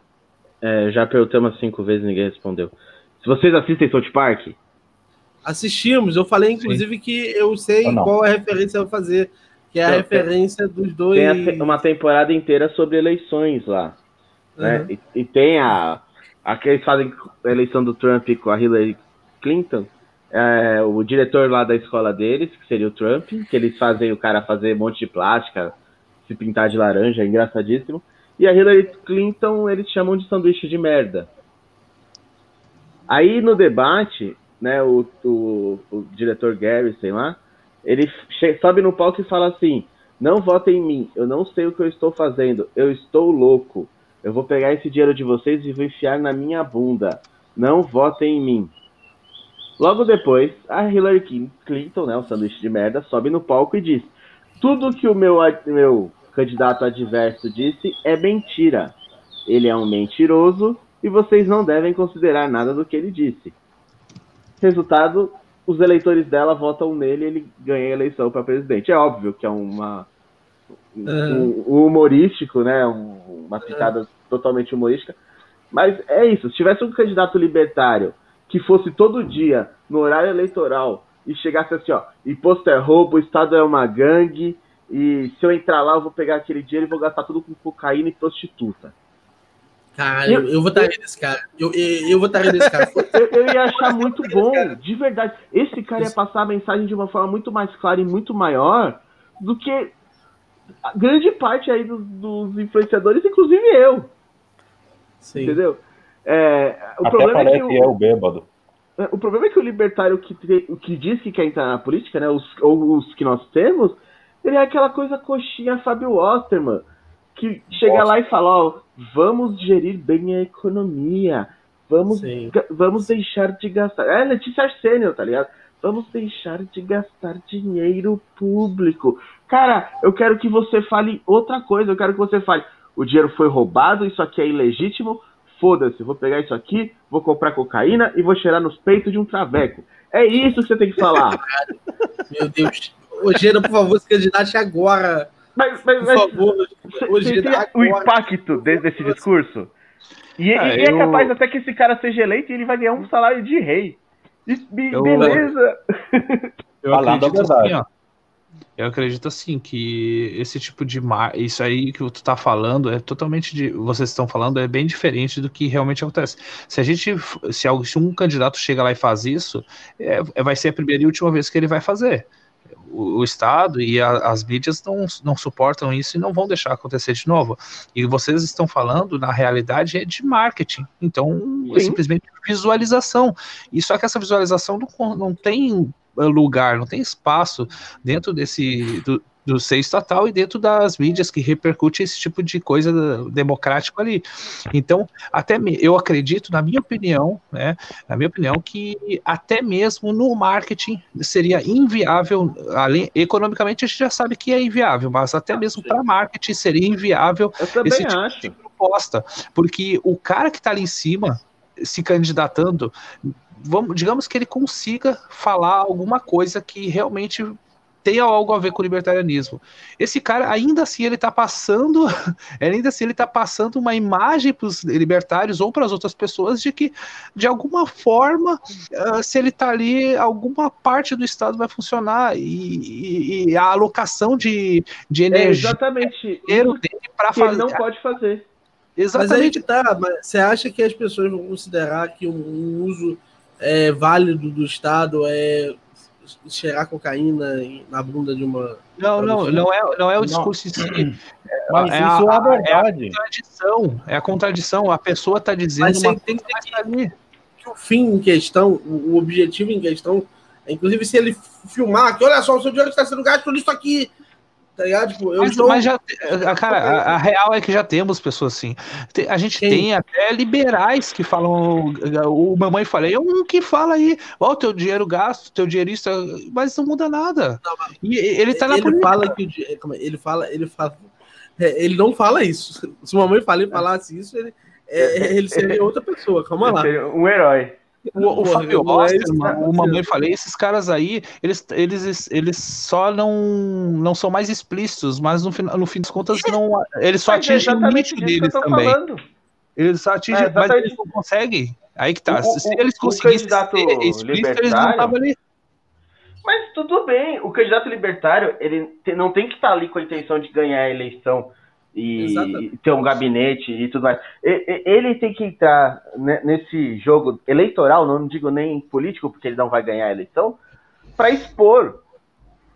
É, já perguntamos cinco vezes e ninguém respondeu. Se vocês assistem South Park? Assistimos, eu falei inclusive Sim. que eu sei qual é a referência eu vou fazer, que é a referência dos dois. Tem uma temporada inteira sobre eleições lá. Né? Uhum. E, e, tem a. Aqueles fazem a eleição do Trump com a Hillary Clinton. É, o diretor lá da escola deles, que seria o Trump, que eles fazem o cara fazer um monte de plástica, se pintar de laranja, é engraçadíssimo. E a Hillary Clinton eles chamam de sanduíche de merda. Aí no debate, né, o, o, o diretor Gary, sei lá, ele sobe no palco e fala assim: Não votem em mim, eu não sei o que eu estou fazendo, eu estou louco. Eu vou pegar esse dinheiro de vocês e vou enfiar na minha bunda. Não votem em mim. Logo depois, a Hillary Clinton, né, o sanduíche de merda, sobe no palco e diz: Tudo que o meu, meu candidato adverso disse é mentira. Ele é um mentiroso e vocês não devem considerar nada do que ele disse. Resultado: os eleitores dela votam nele e ele ganha a eleição para presidente. É óbvio que é uma um, um humorístico, né? Um, uma pitada totalmente humorística. Mas é isso. Se tivesse um candidato libertário que fosse todo dia no horário eleitoral e chegasse assim, ó, imposto é roubo, o Estado é uma gangue, e se eu entrar lá, eu vou pegar aquele dinheiro e vou gastar tudo com cocaína e prostituta. Cara, eu, eu votaria nesse cara. Eu, eu, eu votaria nesse cara. eu, eu, ia achar muito bom, de verdade. Esse cara ia passar a mensagem de uma forma muito mais clara e muito maior do que a grande parte aí dos, dos influenciadores, inclusive eu. Sim. Entendeu? É, o Até problema parece é que o, é o bêbado. É, o problema é que o libertário que, que diz que quer entrar na política, né, os, ou os que nós temos, ele é aquela coisa coxinha Fábio Osterman, que chega Nossa. lá e fala, ó, vamos gerir bem a economia, vamos, vamos deixar de gastar. É Letícia Arsenio, tá ligado? Vamos deixar de gastar dinheiro público. Cara, eu quero que você fale outra coisa, eu quero que você fale, o dinheiro foi roubado, isso aqui é ilegítimo, foda-se, vou pegar isso aqui, vou comprar cocaína e vou cheirar nos peitos de um traveco. É isso que você tem que falar. Meu Deus. Ojeda, por favor, se candidate agora. Mas, mas, por favor, o impacto desse discurso? E, ah, e é capaz até que esse cara seja eleito e ele vai ganhar um salário de rei. Eu... Beleza! Eu acredito assim, ó. Eu acredito assim que esse tipo de mar... isso aí que tu tá falando é totalmente de vocês estão falando é bem diferente do que realmente acontece. Se a gente se, um candidato chega lá e faz isso, é, vai ser a primeira e última vez que ele vai fazer o, o Estado e a, as mídias não, não suportam isso e não vão deixar acontecer de novo. E vocês estão falando, na realidade, é de marketing. Então, é simplesmente visualização. E só que essa visualização não, não tem lugar, não tem espaço dentro desse do, do seio estatal e dentro das mídias que repercute esse tipo de coisa democrático ali. Então, até eu acredito, na minha opinião, né, na minha opinião, que até mesmo no marketing seria inviável, além, economicamente a gente já sabe que é inviável, mas até mesmo para marketing seria inviável esse tipo acho. de proposta, porque o cara que está ali em cima se candidatando vamos, digamos que ele consiga falar alguma coisa que realmente tem algo a ver com o libertarianismo. Esse cara, ainda assim, ele está passando, ainda assim, ele está passando uma imagem para os libertários ou para as outras pessoas de que, de alguma forma, uh, se ele está ali, alguma parte do Estado vai funcionar e, e, e a alocação de, de é energia é exatamente dele para fazer. Ele não pode fazer. Exatamente. Mas aí tá, mas você acha que as pessoas vão considerar que um uso é, válido do Estado é cheirar cocaína na bunda de uma. Não, não, não é, não é o discurso em si. Mas é isso a, é a verdade. É a contradição. É a contradição. A pessoa está dizendo Mas uma tem que ter ali. Que o fim em questão, o objetivo em questão, é, inclusive se ele filmar que olha só, o seu dinheiro está sendo gasto nisso aqui. Tá ligado? Tipo, eu Mas, estou... mas já, a- cara, a, a real é que já temos pessoas assim. A gente Quem? tem até liberais que falam. O mamãe falei, é um que fala aí, ó, o teu dinheiro gasto, teu dinheirista, mas não muda nada. E ele tá na ele política. fala que o aí, ele fala, ele fala, é, ele não fala isso. Se uma mãe fala, ele falasse isso, ele, é, ele seria outra pessoa. Calma lá. Um herói. O, o Porra, Fábio não é Oster, isso, ma- cara. o Mamãe Falei, esses caras aí, eles, eles, eles só não, não são mais explícitos, mas no, final, no fim das contas, não, eles só Mas é atingem o nicho disso que deles também. falando. Eles só atingem, É, mas eles não conseguem. Aí que tá. O- Se o- eles o conseguissem ser explícitos, eles não estavam ali. Mas tudo bem, o candidato libertário, ele não tem que estar ali com a intenção de ganhar a eleição e, Exatamente. ter um gabinete e tudo mais. Ele tem que entrar ne- nesse jogo eleitoral, não digo nem político, porque ele não vai ganhar a eleição, para expor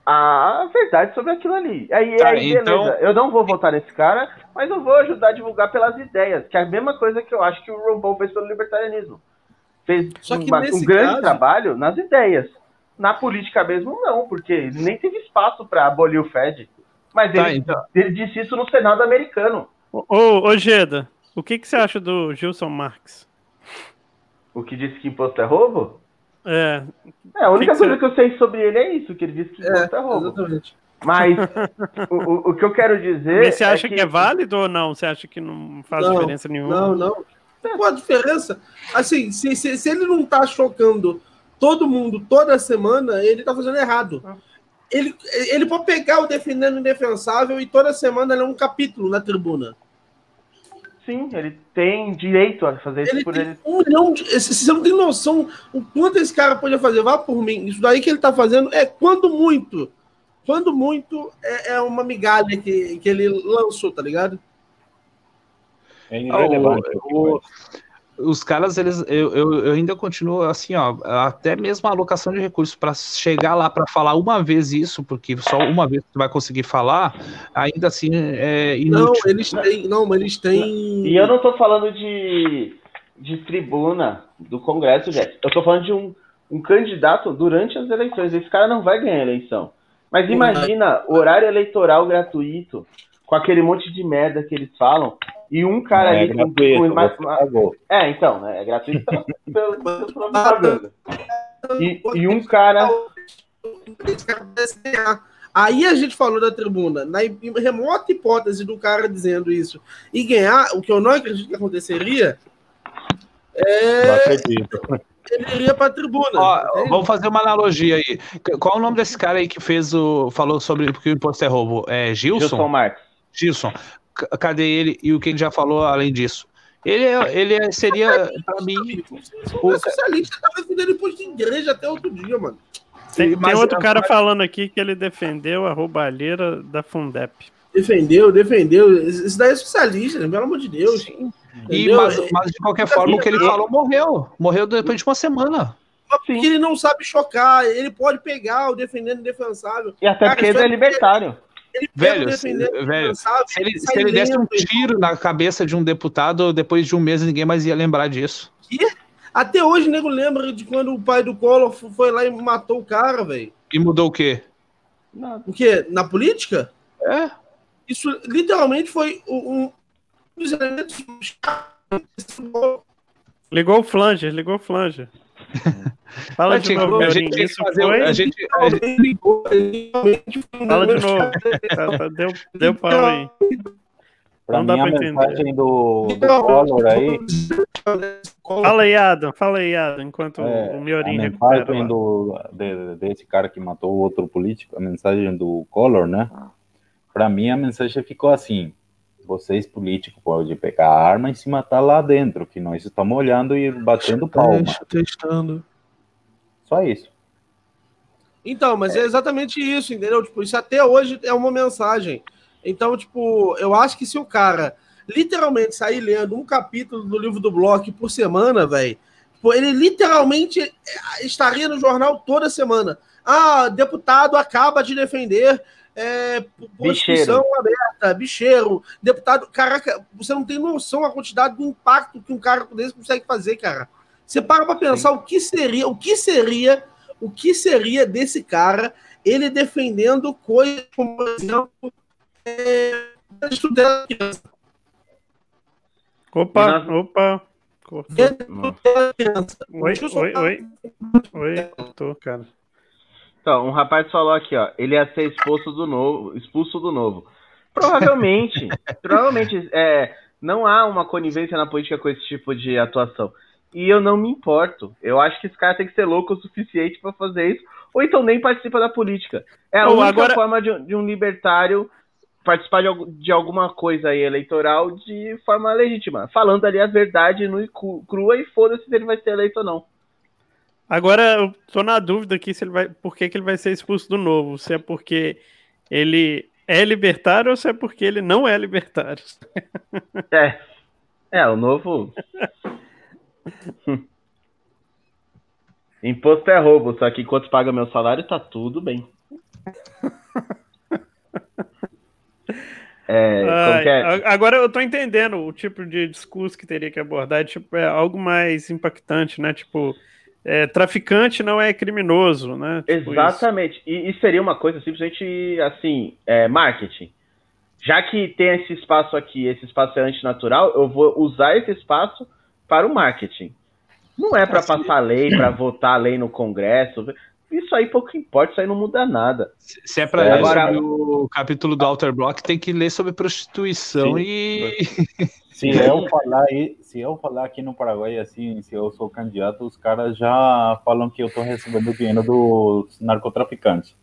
a verdade sobre aquilo ali. Aí, Tá, aí beleza, então- eu não vou votar nesse cara, mas eu vou ajudar a divulgar pelas ideias, que é a mesma coisa que eu acho que o Paul fez pelo libertarianismo. Fez Só que uma- um nesse grande caso- trabalho nas ideias. Na política mesmo, não, porque ele nem teve espaço para abolir o Fed. Mas Tá, ele, então- ele disse isso no Senado americano. Ô, ô, ô, Geda, o que, que você acha do Gilson Marx? O que disse que imposto é roubo? É, É, a única Que que coisa você- que eu sei sobre ele é isso, que ele disse que imposto é, roubo. Exatamente. Mas o, o- o que eu quero dizer. mas você acha é que... é válido ou não? Você acha que não faz Não, diferença nenhuma? Não, não. Qual a diferença? Assim, se, se, se ele não tá chocando todo mundo toda semana, ele tá fazendo errado. Ele, ele pode pegar o Defendendo o Indefensável e toda semana ler um capítulo na tribuna. Sim, ele tem direito a fazer isso Ele por tem ele. um milhão de. Você não tem noção o quanto esse cara podia fazer. Vá por mim. Isso daí que ele tá fazendo é quando muito. Quando muito é, é uma migalha que, que ele lançou, tá ligado? É Ah, irrelevante. o- Os caras, eles, eu, eu, eu ainda continuo assim, ó, até mesmo a alocação de recursos para chegar lá para falar uma vez isso, porque só uma vez tu vai conseguir falar, ainda assim é Não, inútil. eles têm. Não, mas eles têm. E eu não tô falando de, de tribuna do Congresso, gente. Eu tô falando de um, um candidato durante as eleições. Esse cara não vai ganhar a eleição. Mas imagina horário eleitoral gratuito, com aquele monte de merda que eles falam, e um cara é ali com, gratuito, com uma- pagou. É, então, né, é gratuito pela, propaganda. E, e um cara. Aí a gente falou da tribuna, na remota hipótese do cara dizendo isso e ganhar, o que eu não acredito que aconteceria, Não acredito. ele iria para a tribuna. Ó, vamos fazer uma analogia aí. Qual o nome desse cara aí que fez o. falou sobre que o imposto é roubo? É Gilson Gilson? Marx. Gilson. C- Cadê ele e o que ele já falou além disso? Ele, é- ele é- seria, para mim, O socialista tá defendendo imposto de igreja até outro dia, mano. Tem, tem outro cara falando aqui que ele defendeu a roubalheira da Fundep. Defendeu, defendeu. Isso daí é socialista, né? pelo amor de Deus. E, Entendeu? mas, mas de qualquer forma, o que ele falou morreu. Morreu depois de uma semana. Porque ele não sabe chocar, ele pode pegar o defendendo o defensável. E até Cara, porque ele é é- libertário. Ele Velho, velho, Se ele, se ele desse um tiro na cabeça de um deputado, depois de um mês ninguém mais ia lembrar disso. Até hoje o nego lembra de quando o pai do Collor foi lá e matou o cara, velho. E mudou o quê? Nada. O quê? Na política? É. Isso literalmente foi um, um dos elementos. Ligou o flanger, ligou o flanger. Fala A de gente- novo, a gente Isso fazer- foi... a gente- a gente- Fala de novo. Tá- tá- deu, deu pau aí. Pra Não dá a pra entender. mensagem do, do Então, Collor aí, Fala aí, Adam. Fala aí, Adam, enquanto é, o a Miorim recupera mensagem lá. do, de- desse cara que matou o outro político, a mensagem do Collor, né? Pra mim, a mensagem ficou assim: vocês políticos podem pegar a arma e se matar lá dentro, que nós estamos olhando e batendo palma. Testando. Só isso. Então, mas é exatamente isso, entendeu? Tipo, isso até hoje é uma mensagem. Então, tipo, eu acho que se o cara literalmente sair lendo um capítulo do livro do Bloco por semana, velho, tipo, ele literalmente é, estaria no jornal toda semana. Ah, deputado acaba de defender é, prostituição aberta, bicheiro, deputado. Caraca, você não tem noção a quantidade do impacto que um cara desse consegue fazer, cara. Você para pra pensar o que seria, o que seria, o que seria desse cara ele defendendo coisas como, por exemplo, é, estudar criança. Opa, opa. Cortou. Criança. Oi, oi, oi. Oi, cortou, cara. Então, um rapaz falou aqui, ó, ele ia ser expulso do novo, expulso do novo. Provavelmente, provavelmente, é, não há uma conivência na política com esse tipo de atuação. E eu não me importo. Eu acho que esse cara tem que ser louco o suficiente pra fazer isso, ou então nem participa da política. É a Ou única agora- forma de, um- de um libertário participar de, de alguma coisa aí eleitoral de forma legítima, falando ali a verdade nua e cru- crua e foda-se se ele vai ser eleito ou não. Agora eu tô na dúvida aqui se ele vai, por que, que ele vai ser expulso do novo. Se é porque ele é libertário ou se é porque ele não é libertário. É. É, o novo. Imposto é roubo, só que enquanto paga meu salário, tá tudo bem. É, é? Agora eu tô entendendo o tipo de discurso que teria que abordar, tipo, é algo mais impactante, né? Tipo, é, traficante não é criminoso, né? Tipo Exatamente. E, e seria uma coisa simplesmente assim, é, marketing. Já que tem esse espaço aqui, esse espaço é antinatural, eu vou usar esse espaço para o marketing. Não é para Assim- passar lei, para votar lei no Congresso. Isso aí pouco importa, isso aí não muda nada. Se é pra É, ler agora- sobre o capítulo do Outer Block, tem que ler sobre prostituição Sim. e. Se eu falar se eu falar aqui no Paraguai assim, se eu sou candidato, os caras já falam que eu tô recebendo dinheiro dos narcotraficantes.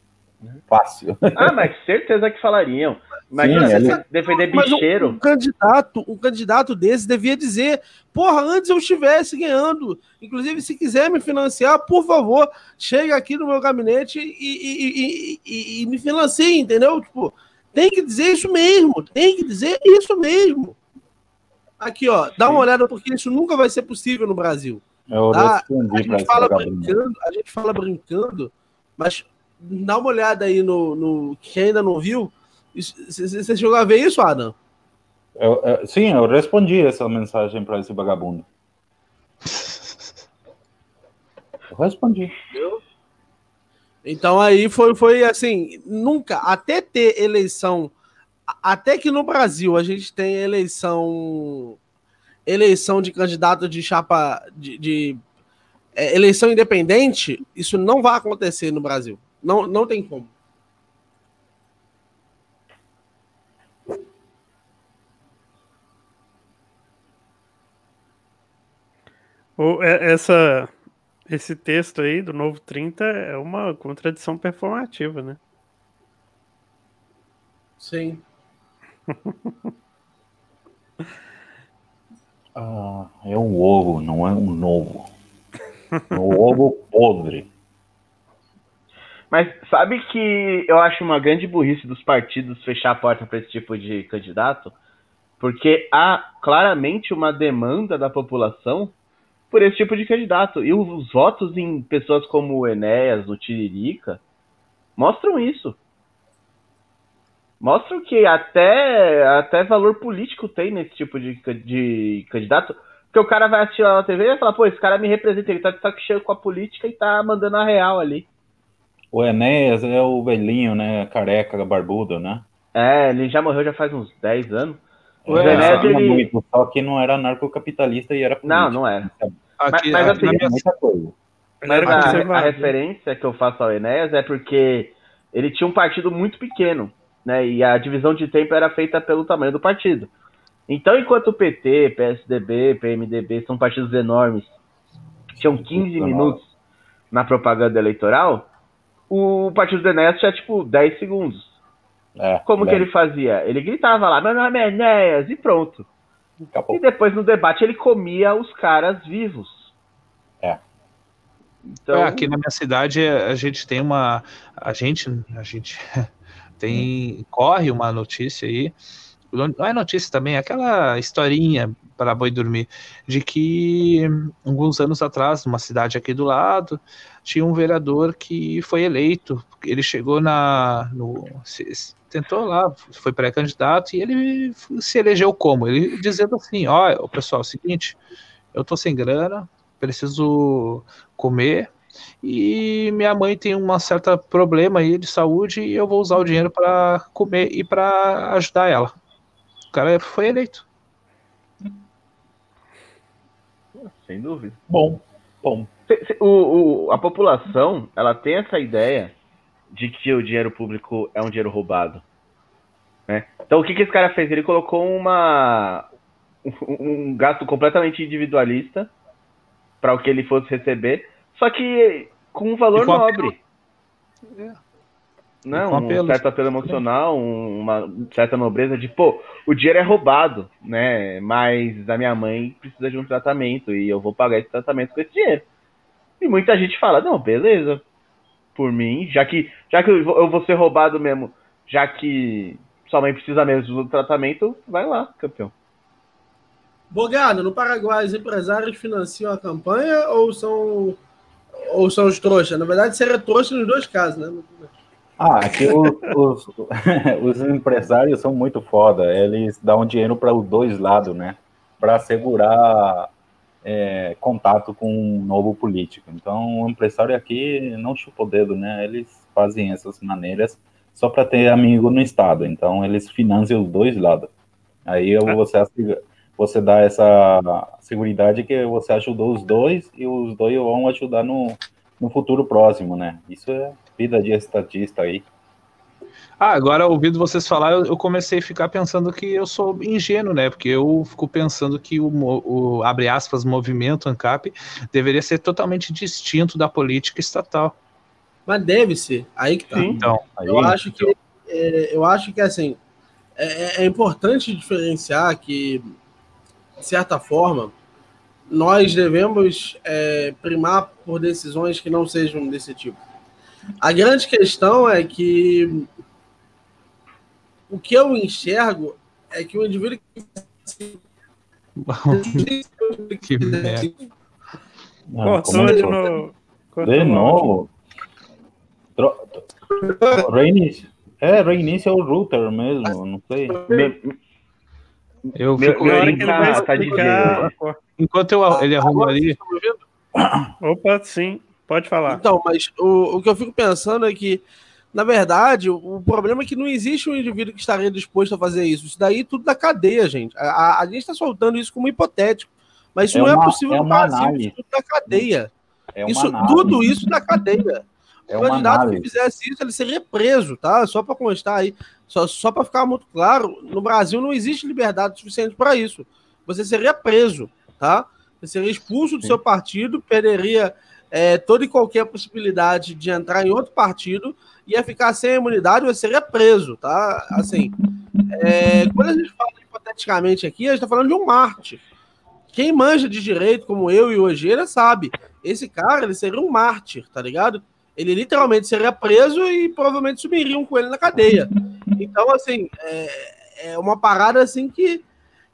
Fácil. Ah, mas certeza que falariam. Imagina Sim, você ele- defender Mas um, bicheiro. um candidato, um candidato desse devia dizer, porra, antes eu estivesse ganhando. Inclusive, se quiser me financiar, por favor, chega aqui no meu gabinete e, e- e- e- e me financie, entendeu? Tipo, tem que dizer isso mesmo, tem que dizer isso mesmo. Aqui, ó, dá uma olhada, porque isso nunca vai ser possível no Brasil. Eu Tá, A gente fala brincando, a gente fala brincando, mas dá uma olhada aí no, no quem ainda não viu. Você chegou a ver isso, Adam? Eu- eu- sim, eu respondi essa mensagem para esse vagabundo. Eu respondi. Então aí foi, foi assim, nunca, até ter eleição, até que no Brasil a gente tem eleição, eleição de candidato de chapa, de, de, é, eleição independente, isso não vai acontecer no Brasil. Não, não tem como. É- essa, esse texto aí do Novo 30 é uma contradição performativa, né? Sim. Ah, é um ovo, não é um novo. É um ovo podre. Mas sabe que eu acho uma grande burrice dos partidos fechar a porta para esse tipo de candidato? Porque há claramente uma demanda da população por esse tipo de candidato. E os votos em pessoas como o Enéas, o Tiririca, mostram isso. Mostram que até, até valor político tem nesse tipo de, de candidato. Porque o cara vai assistir lá na TV e vai falar, pô, esse cara me representa, ele tá de saco cheio com a política e tá mandando a real ali. O Enéas é o velhinho, né? Careca, barbudo, né? É, ele já morreu já faz uns 10 anos. O É, Enéas, ele- muito, só que não era narcocapitalista e era Não, político. não era. Aqui, mas aqui assim, minha muita coisa. Mas Era a, a referência que eu faço ao Enéas é porque ele tinha um partido muito pequeno, né? E a divisão de tempo era feita pelo tamanho do partido. Então, enquanto o PT, PSDB, PMDB são partidos enormes, tinham 15 minutos na propaganda eleitoral, o partido do Enéas tinha tipo 10 segundos. É, Como que bem, ele fazia? Ele gritava lá, meu nome é Enéas, e pronto. acabou. E depois no debate ele comia os caras vivos. É. Então, É, aqui na minha cidade a gente tem uma. A gente. A gente tem. Corre uma notícia aí. Não é notícia também, é aquela historinha para boi dormir. De que alguns anos atrás, numa cidade aqui do lado, tinha um vereador que foi eleito. Ele chegou na. No, tentou lá, foi pré-candidato e ele se elegeu como? Ele dizendo assim: ó, pessoal, é o seguinte, eu tô sem grana, preciso comer e minha mãe tem um certo problema aí de saúde e eu vou usar o dinheiro para comer e para ajudar ela. O cara foi eleito. Sem dúvida. Bom, bom. Se- se- O, o- a população, ela tem essa ideia de que o dinheiro público é um dinheiro roubado. né? Então, o que, que esse cara fez? Ele colocou uma, um, um gasto completamente individualista para o que ele fosse receber, só que com um valor nobre. É. Não, um certo apelo emocional, um- uma certa nobreza de, pô, o dinheiro é roubado, né? Mas a minha mãe precisa de um tratamento e eu vou pagar esse tratamento com esse dinheiro. E muita gente fala, não, beleza, por mim, já que, já que eu vou eu vou ser roubado mesmo, já que sua mãe precisa mesmo do tratamento, vai lá, campeão. Bogado, no Paraguai, os empresários financiam a campanha ou são, ou são os trouxas? Na verdade, seria trouxa nos dois casos, né? Ah, aqui os, os, os empresários são muito foda. Eles dão dinheiro para os dois lados, né? Para assegurar é, contato com um novo político. Então, o empresário aqui não chupa o dedo, né? Eles fazem essas maneiras só para ter amigo no estado. Então, eles financiam os dois lados. Aí você, assegura- você dá essa seguridade que você ajudou os dois e os dois vão ajudar no, no futuro próximo, né? Isso é vida de estatista aí. Ah, agora ouvindo vocês falar, eu, comecei a ficar pensando que eu sou ingênuo, né? Porque eu fico pensando que o, o abre aspas, movimento ANCAP deveria ser totalmente distinto da política estatal. Mas deve ser. Aí que tá. Sim. Então, Aí, Eu acho que é, eu acho que assim é, é importante diferenciar que, de certa forma, nós devemos é, primar por decisões que não sejam desse tipo. A grande questão é que o que eu enxergo é que o indivíduo que merda. Ah, Cortou de novo. De novo? Tro... Reinício. É, reinício é o router mesmo, não sei. Eu Meu- fico, Meu ele Tá- tá de enquanto eu, ele arruma ali, Opa, sim. Pode falar. Então, mas o, o que eu fico pensando é que, na verdade, o, o problema é que não existe um indivíduo que estaria disposto a fazer isso. Isso daí é tudo da cadeia, gente. A, a- a gente está soltando isso como hipotético. Mas isso É não é uma- possível é no uma Brasil, análise. isso tudo da cadeia. É uma Isso, análise. tudo isso da cadeia. É o candidato que análise. fizesse isso, ele seria preso, tá? Só para constar aí, só, só para ficar muito claro, no Brasil não existe liberdade suficiente para isso. Você seria preso, tá? Você seria expulso do Sim. seu partido, perderia é, toda e qualquer possibilidade de entrar em outro partido, ia ficar sem imunidade, você seria preso, tá? Assim, é, quando a gente fala hipoteticamente aqui, a gente está falando de um mártir. Quem manja de direito, como eu e o Ogeira, sabe. Esse cara, ele seria um mártir, tá ligado? Ele literalmente seria preso e provavelmente subiriam com ele na cadeia. Então, assim, é, é uma parada assim que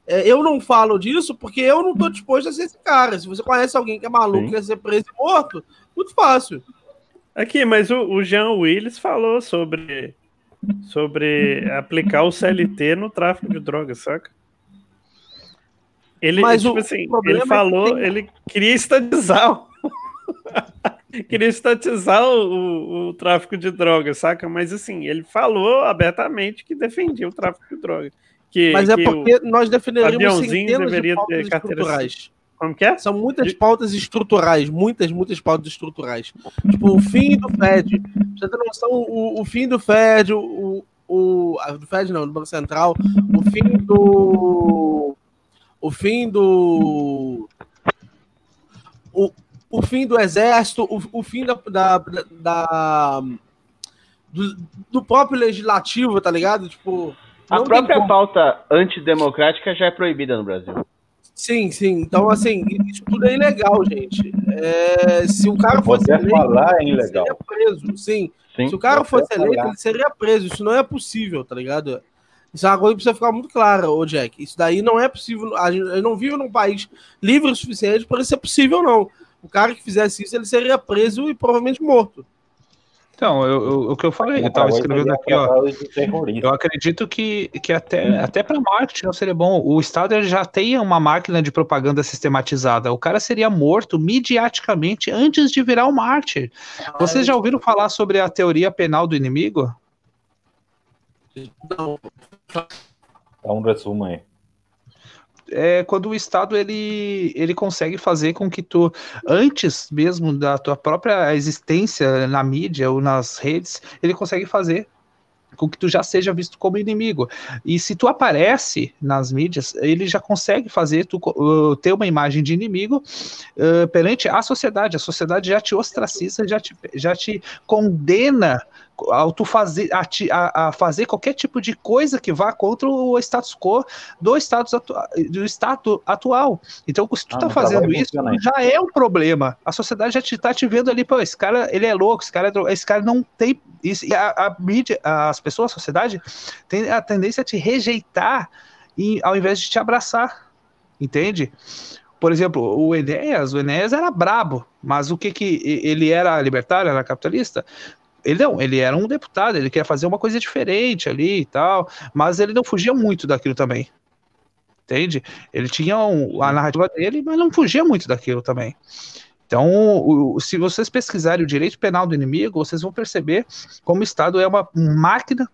é, eu não falo disso porque eu não tô disposto a ser esse cara. Se você conhece alguém que é maluco Sim. e quer ser preso e morto, muito fácil. Aqui, mas o, o Jean Willis falou sobre, sobre aplicar o CLT no tráfico de drogas, saca? Ele, Mas tipo o assim, problema ele é que falou, tem- ele queria estatizar o... queria estatizar o, o- o tráfico de drogas, saca? Mas assim, ele falou abertamente que defendia o tráfico de drogas. Que, Mas é que porque nós defenderíamos aviãozinho centenas de pautas estruturais. Como que é? São muitas De- pautas estruturais, muitas, muitas pautas estruturais. Tipo, o fim do Fed. Você ter noção, o, o fim do Fed, o, o. ah, Do Fed não, do Banco Central, o fim do. O fim do. O, o fim do exército, o, o fim da. da, da- da- do, do próprio legislativo, tá ligado? Tipo. A própria pauta antidemocrática já é proibida no Brasil. Sim, sim. Então, assim, isso tudo é ilegal, gente. É, se o cara fosse eleito, falar é ele ilegal. seria preso, sim. Sim. Se o cara fosse eleito, falar. ele seria preso. Isso não é possível, tá ligado? Isso é uma coisa que precisa ficar muito clara, ô Jack. Isso daí não é possível. A gente eu não vive num país livre o suficiente para isso ser possível, não. O cara que fizesse isso, ele seria preso e provavelmente morto. Então, eu, eu, o que eu falei, eu estava escrevendo aqui, ó. Eu acredito que, que até, até para marketing não seria bom. O Estado já tem uma máquina de propaganda sistematizada. O cara seria morto mediaticamente antes de virar um mártir. Vocês já ouviram falar sobre a teoria penal do inimigo? Não. Dá um resumo aí é quando o Estado ele, ele consegue fazer com que tu, antes mesmo da tua própria existência na mídia ou nas redes, ele consegue fazer com que tu já seja visto como inimigo. E se tu aparece nas mídias, ele já consegue fazer tu uh, ter uma imagem de inimigo uh, perante a sociedade. A sociedade já te ostraciza, já te, já te condena ao tu fazer, a, a, fazer qualquer tipo de coisa que vá contra o status quo do status atu, do estado atual. Então, se tu ah, tá fazendo isso, já é um problema. A sociedade já te, tá te vendo ali, pô, esse cara, ele é louco, esse cara, é, esse cara não tem isso. E a, a mídia, as pessoas, a sociedade, tem a tendência a te rejeitar e, ao invés de te abraçar. Entende? Por exemplo, o Enéas, o Enéas era brabo, mas o que que ele era libertário, era capitalista? Ele não, ele era um deputado, ele queria fazer uma coisa diferente ali e tal, mas ele não fugia muito daquilo também. Entende? Ele tinha um, a narrativa dele, mas não fugia muito daquilo também. Então, o, se vocês pesquisarem o direito penal do inimigo, vocês vão perceber como o Estado é uma máquina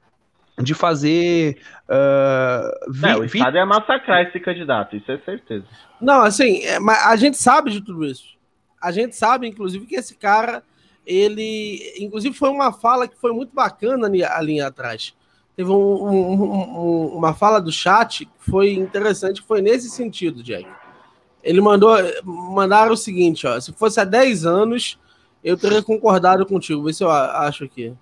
de fazer. Uh, vi, é, o Estado vi... é massacrar esse candidato, isso é certeza. Não, assim, é, a gente sabe de tudo isso. A gente sabe, inclusive, que esse cara ele, inclusive, foi uma fala que foi muito bacana ali, ali atrás. Teve um, um, um, uma fala do chat que foi interessante, foi nesse sentido, Jack. Ele mandou, mandaram o seguinte, ó, se fosse há 10 anos, eu teria concordado contigo. Vê se eu acho aqui.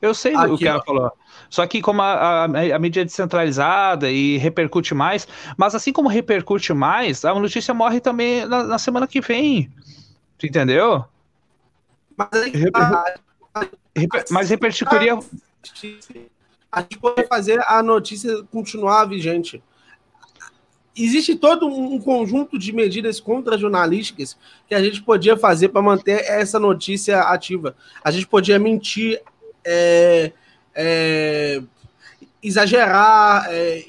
Eu sei aqui, o que ela falou. Só que como a, a, a, mídia é descentralizada e repercute mais, mas assim como repercute mais, a notícia morre também na, na semana que vem. Tu entendeu? Mas, aí, a, mas repercutiria. A gente pode fazer a notícia continuar vigente. Existe todo um conjunto de medidas contra-jornalísticas que a gente podia fazer para manter essa notícia ativa. A gente podia mentir, é, é, exagerar, é,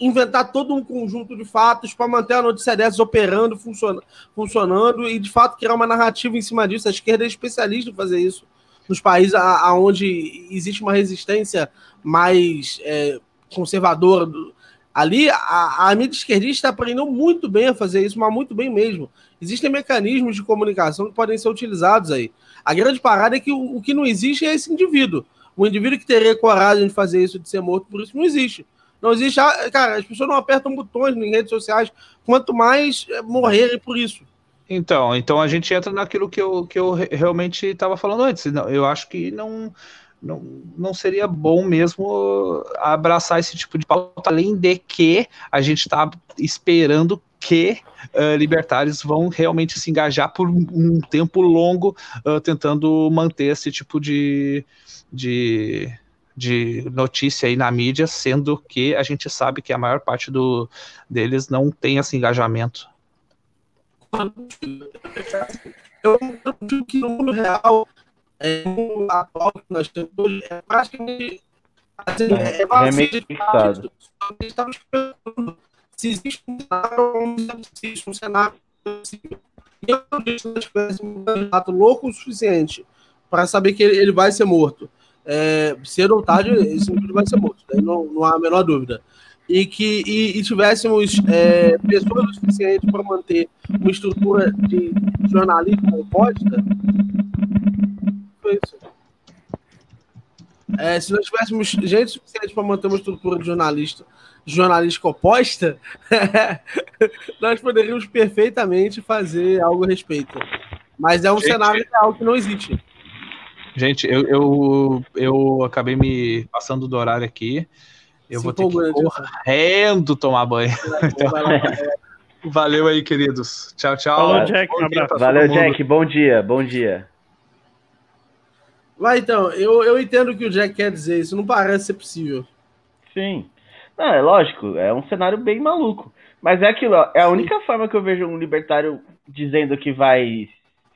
inventar todo um conjunto de fatos para manter a notícia dessas operando, funciona, funcionando e de fato criar uma narrativa em cima disso. A esquerda é especialista em fazer isso nos países aonde existe uma resistência mais é, conservadora. Do, ali, a, a mídia esquerdista aprendeu muito bem a fazer isso, mas muito bem mesmo. Existem mecanismos de comunicação que podem ser utilizados aí. A grande parada é que o, o que não existe é esse indivíduo. O indivíduo que teria coragem de fazer isso, de ser morto por isso, não existe. Não existe. Ah, cara, as pessoas não apertam botões em redes sociais, quanto mais é, morrerem por isso. Então, então a gente entra naquilo que eu, que eu realmente estava falando antes. Eu acho que não, não, não seria bom mesmo abraçar esse tipo de pauta, além de que a gente está esperando que uh, libertários vão realmente se engajar por um tempo longo uh, tentando manter esse tipo de, de de notícia aí na mídia, sendo que a gente sabe que a maior parte do, deles não tem esse engajamento. Eu acho que no mundo real, é, no atual que nós temos hoje, é praticamente assim, é, é, é estamos se existe um cenário, se existe um cenário e eu não disse que nós tivéssemos um candidato louco o suficiente para saber que ele, ele vai ser morto é, cedo ou tarde esse indivíduo vai ser morto, né? não, não há a menor dúvida. E que e, e tivéssemos é, pessoas o suficiente para manter uma estrutura de jornalismo composta, foi isso. É, se nós tivéssemos gente suficiente para manter uma estrutura de jornalista jornalística oposta, nós poderíamos perfeitamente fazer algo a respeito. Mas é um gente... cenário real que não existe. Gente, eu, eu, eu acabei me passando do horário aqui. Eu Se vou ter que ir correndo tomar banho. Então, valeu aí, queridos. Tchau, tchau. Falou, Jack. Um abraço. Valeu, Jack. Bom dia, bom dia. Vai então, eu, eu entendo o que o Jack quer dizer, isso não parece ser possível. Sim. Não, é lógico, é um cenário bem maluco. Mas é aquilo, é a única Sim. forma que eu vejo um libertário dizendo que vai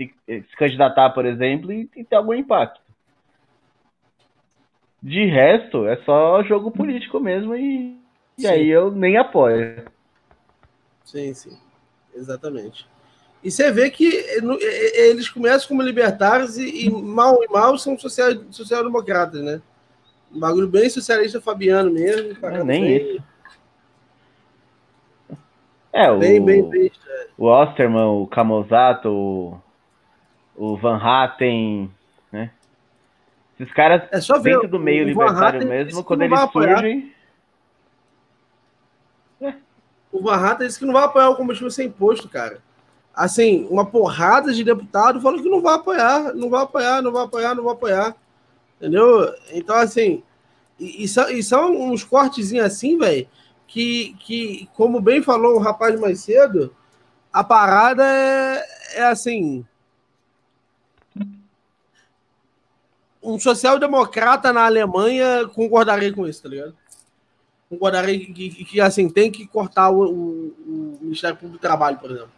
se, se candidatar, por exemplo, e, e ter algum impacto. De resto, é só jogo político mesmo e, e aí eu nem apoio. Sim, sim. Exatamente. E você vê que eh, eh, eh, eles começam como libertários e, e mal e mal são social- social-democratas, né? Um bagulho bem socialista fabiano mesmo. É, nem isso. É, o, Bem, bem, bem. o Osterman, o Camozato, o, o Van Hatten, né? Esses caras É só ver. dentro do meio libertário Hatten mesmo, quando eles surgem. O Van Hatten disse que não vai apoiar o combustível sem imposto, cara. Assim, uma porrada de deputado falou que não vai apoiar, não vai apoiar, não vai apoiar, não vai apoiar. Entendeu? Então, assim, e, e são, e são uns cortezinhos assim, velho, que, que, como bem falou o rapaz mais cedo, a parada é, é assim. Um social-democrata na Alemanha concordaria com isso, tá ligado? concordaria que, que, que, assim, tem que cortar o, o- o Ministério Público do Trabalho, por exemplo.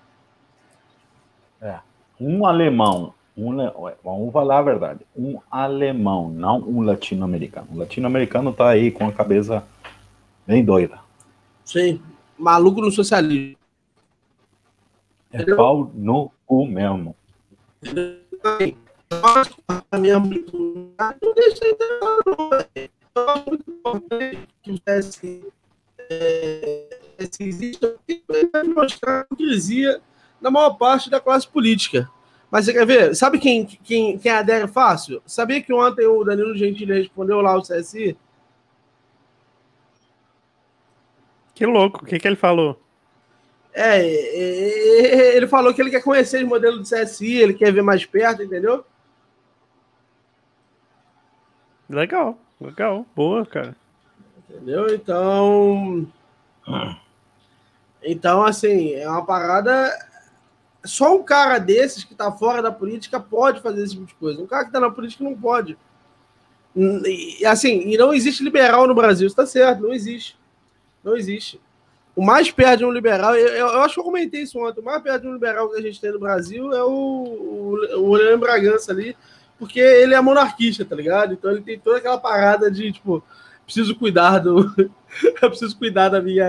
Um alemão, um, vamos falar a verdade, um alemão, não um latino-americano. O latino-americano tá aí com a cabeça bem doida. Sim. Maluco no socialismo. É Entendeu? pau no cu mesmo. mesmo. Não deixa entrar, não, velho. Eu acho muito importante que o TSE é, se exista porque vai mostrar a hipocrisia da maior parte da classe política. Mas você quer ver? Sabe quem, quem, quem adere fácil? Sabia que ontem o Danilo Gentili respondeu lá o CSI? Que louco, o que, que ele falou? É, ele falou que ele quer conhecer os modelos do CSI, ele quer ver mais perto, entendeu? Legal, legal, boa, cara. Entendeu? Então. Então, assim, é uma parada. Só um cara desses que tá fora da política pode fazer esse tipo de coisa. Um cara que tá na política não pode. E, assim, e não existe liberal no Brasil, isso tá certo, não existe. Não existe. O mais perto de um liberal, eu, eu acho que eu comentei isso ontem, o mais perto de um liberal que a gente tem no Brasil é o, o, o Leandro Bragança ali, porque ele é monarquista, tá ligado? Então ele tem toda aquela parada de, tipo, preciso cuidar do. eu preciso cuidar da minha.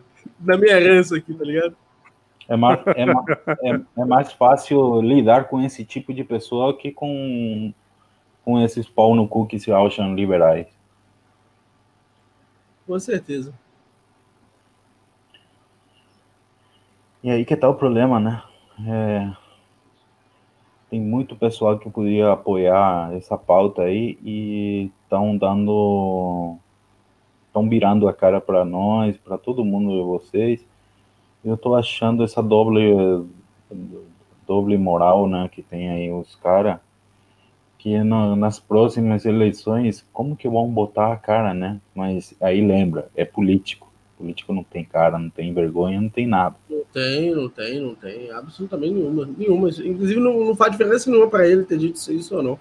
da minha herança aqui, tá ligado? É mais, é, ma- é- é mais fácil lidar com esse tipo de pessoa que com, com esses pau no cu que se acham liberais. Com certeza. E aí que tá o problema, né? É, tem muito pessoal que podia apoiar essa pauta aí e estão dando. estão virando a cara para nós, para todo mundo de vocês. Eu tô achando essa doble doble moral, né, que tem aí os caras, que na- nas próximas eleições, como que vão botar a cara, né? Mas aí lembra, é político. Político não tem cara, não tem vergonha, não tem nada. Não tem, não tem, não tem. Absolutamente nenhuma. Nenhuma. Inclusive, não, não faz diferença nenhuma pra ele ter dito isso, isso ou não.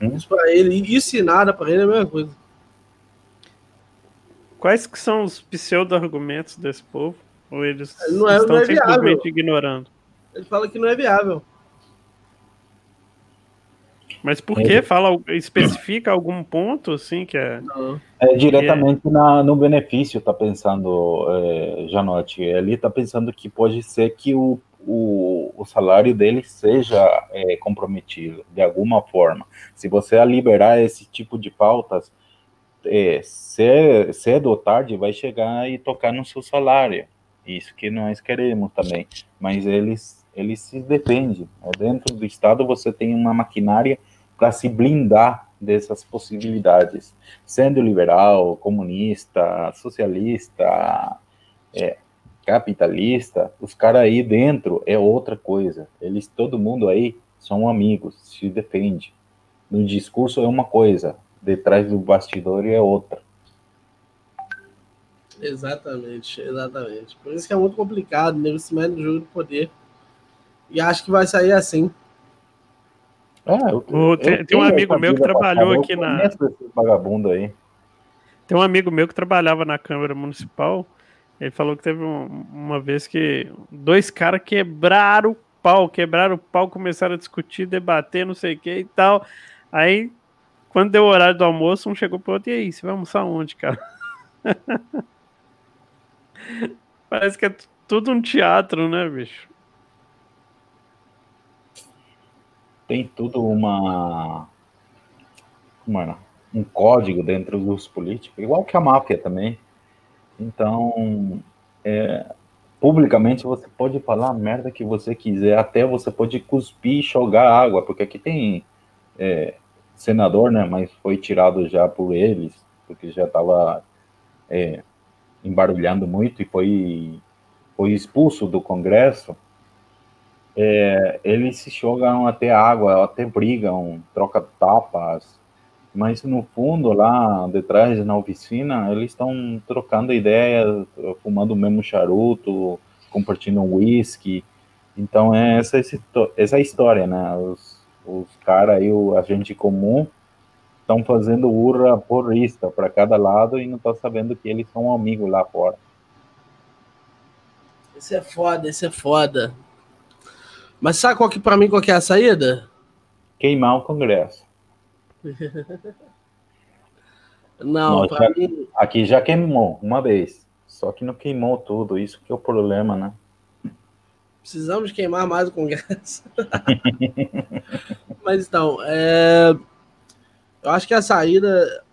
Uhum. Isso pra ele, isso e nada pra ele é a mesma coisa. Quais que são os pseudo-argumentos desse povo? Ou eles Não é- estão não é simplesmente viável. ignorando? Ele fala que não é viável. Mas por É. que? Fala, especifica algum ponto, assim, que é... É diretamente na, no benefício, tá pensando, é, Janote. Ele tá pensando que pode ser que o, o, o salário dele seja é, comprometido de alguma forma. Se você liberar esse tipo de pautas, é, ce- cedo ou tarde vai chegar e tocar no seu salário. Isso que nós queremos também. Mas eles, eles se defendem. É, Dentro do Estado você tem uma maquinária para se blindar dessas possibilidades sendo liberal, comunista, socialista, é, capitalista, os caras aí dentro é outra coisa. Eles, todo mundo aí são amigos, se defende. No discurso é uma coisa, detrás do bastidor é outra. Exatamente, exatamente. Por isso que é muito complicado, né? Esse médio do jogo do poder. E acho que vai sair assim. É, eu- O- eu tem- tem um amigo meu que trabalhou aqui na- vagabundo aí. Tem um amigo meu que trabalhava na Câmara Municipal. Ele falou que teve um- uma vez que dois caras quebraram o pau, quebraram o pau, começaram a discutir, debater, não sei o que e tal. Aí quando deu o horário do almoço, um chegou pro outro, e aí, você vai almoçar onde, cara? Parece que é tudo um teatro, né, bicho? Tem tudo uma. Mano, um código dentro dos políticos, igual que a máfia também. Então, é, publicamente você pode falar a merda que você quiser, até você pode cuspir e jogar água, porque aqui tem é, senador, né, mas foi tirado já por eles, porque já estava é, embarulhando muito e foi, foi expulso do Congresso. É, eles se jogam até água, até brigam, trocam tapas, mas no fundo, lá detrás, na oficina, eles estão trocando ideias, fumando o mesmo charuto, compartilhando whisky. Então, é essa, essa é história, né? Os, os caras aí, o agente comum, estão fazendo urra porrista para cada lado e não estão sabendo que eles são amigos lá fora. Isso é foda, isso é foda. Mas sabe qual que, pra mim, qual que é a saída? Queimar o Congresso. Não, já, mim... Aqui já queimou uma vez. Só que não queimou tudo. Isso que é o problema, né? Precisamos queimar mais o Congresso. Mas então, é... eu acho que a saída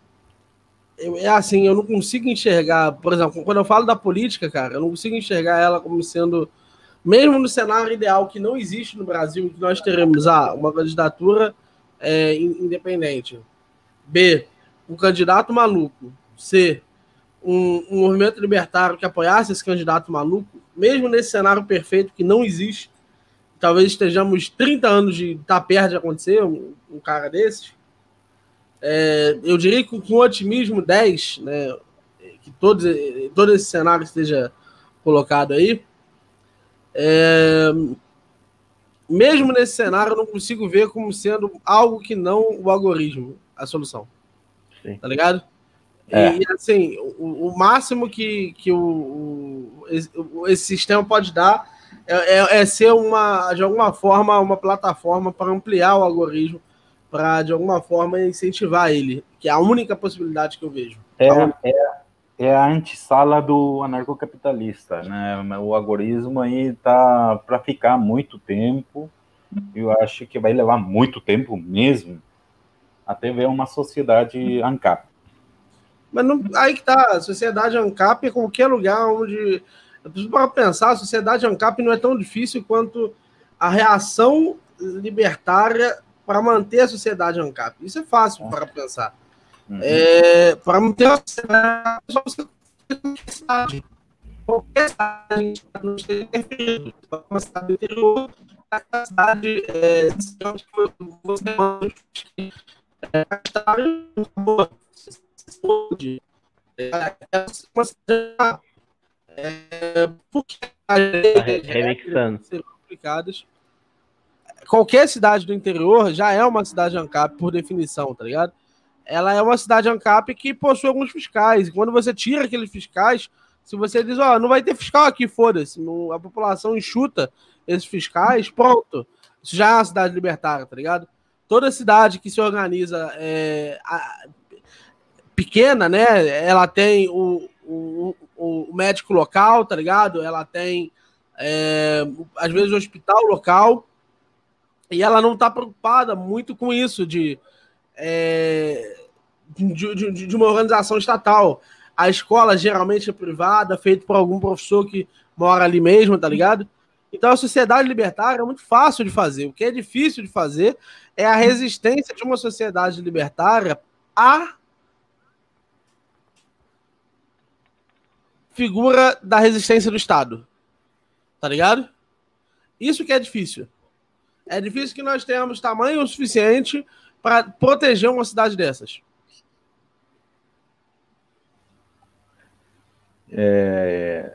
é assim, eu não consigo enxergar, por exemplo, quando eu falo da política, cara, eu não consigo enxergar ela como sendo, mesmo no cenário ideal que não existe no Brasil, que nós teremos ah, uma candidatura é, independente. B, um candidato maluco. C, um, um, movimento libertário que apoiasse esse candidato maluco, mesmo nesse cenário perfeito que não existe, talvez estejamos 30 anos de estar tá perto de acontecer um, um cara desses. É, eu diria que com otimismo 10, né, que todo, todo esse cenário esteja colocado aí. É, mesmo nesse cenário, eu não consigo ver como sendo algo que não o algoritmo, a solução. Sim. Tá ligado? É. E assim, o, o, máximo que, que o, o, esse sistema pode dar é, é, é, ser uma, de alguma forma, uma plataforma para ampliar o algoritmo, para de alguma forma incentivar ele, que é a única possibilidade que eu vejo. É, é, é a antessala do anarcocapitalista, né? O algoritmo aí tá para ficar muito tempo. Eu acho que vai levar muito tempo mesmo até ver uma sociedade ANCAP. Mas não, aí que tá, a sociedade ANCAP é qualquer lugar onde. Para pensar, a sociedade ANCAP não é tão difícil quanto a reação libertária para manter a sociedade ANCAP. Isso é fácil é. para pensar. Uhum. É, para manter a cidade, só você cidade. Qualquer cidade não interferido. Uma cidade interior, a cidade é, você é, é uma cidade é, porque complicadas qualquer cidade do interior já é uma cidade ANCAP por definição, tá ligado? Ela é uma cidade ANCAP que possui alguns fiscais. Quando você tira aqueles fiscais, se você diz, ó, oh, não vai ter fiscal aqui, foda-se, a população enxuta esses fiscais, pronto. Isso já é uma cidade libertária, tá ligado? Toda cidade que se organiza é, a, pequena, né? Ela tem o, o, o, médico local, tá ligado? Ela tem, é, às vezes, o hospital local. E ela não tá preocupada muito com isso de é, de, de, de, uma organização estatal. A escola geralmente é privada, feita por algum professor que mora ali mesmo, tá ligado? Então a sociedade libertária é muito fácil de fazer. O que é difícil de fazer é a resistência de uma sociedade libertária à figura da resistência do Estado. Tá ligado? Isso que é difícil. É difícil que nós tenhamos tamanho o suficiente para proteger uma cidade dessas? É,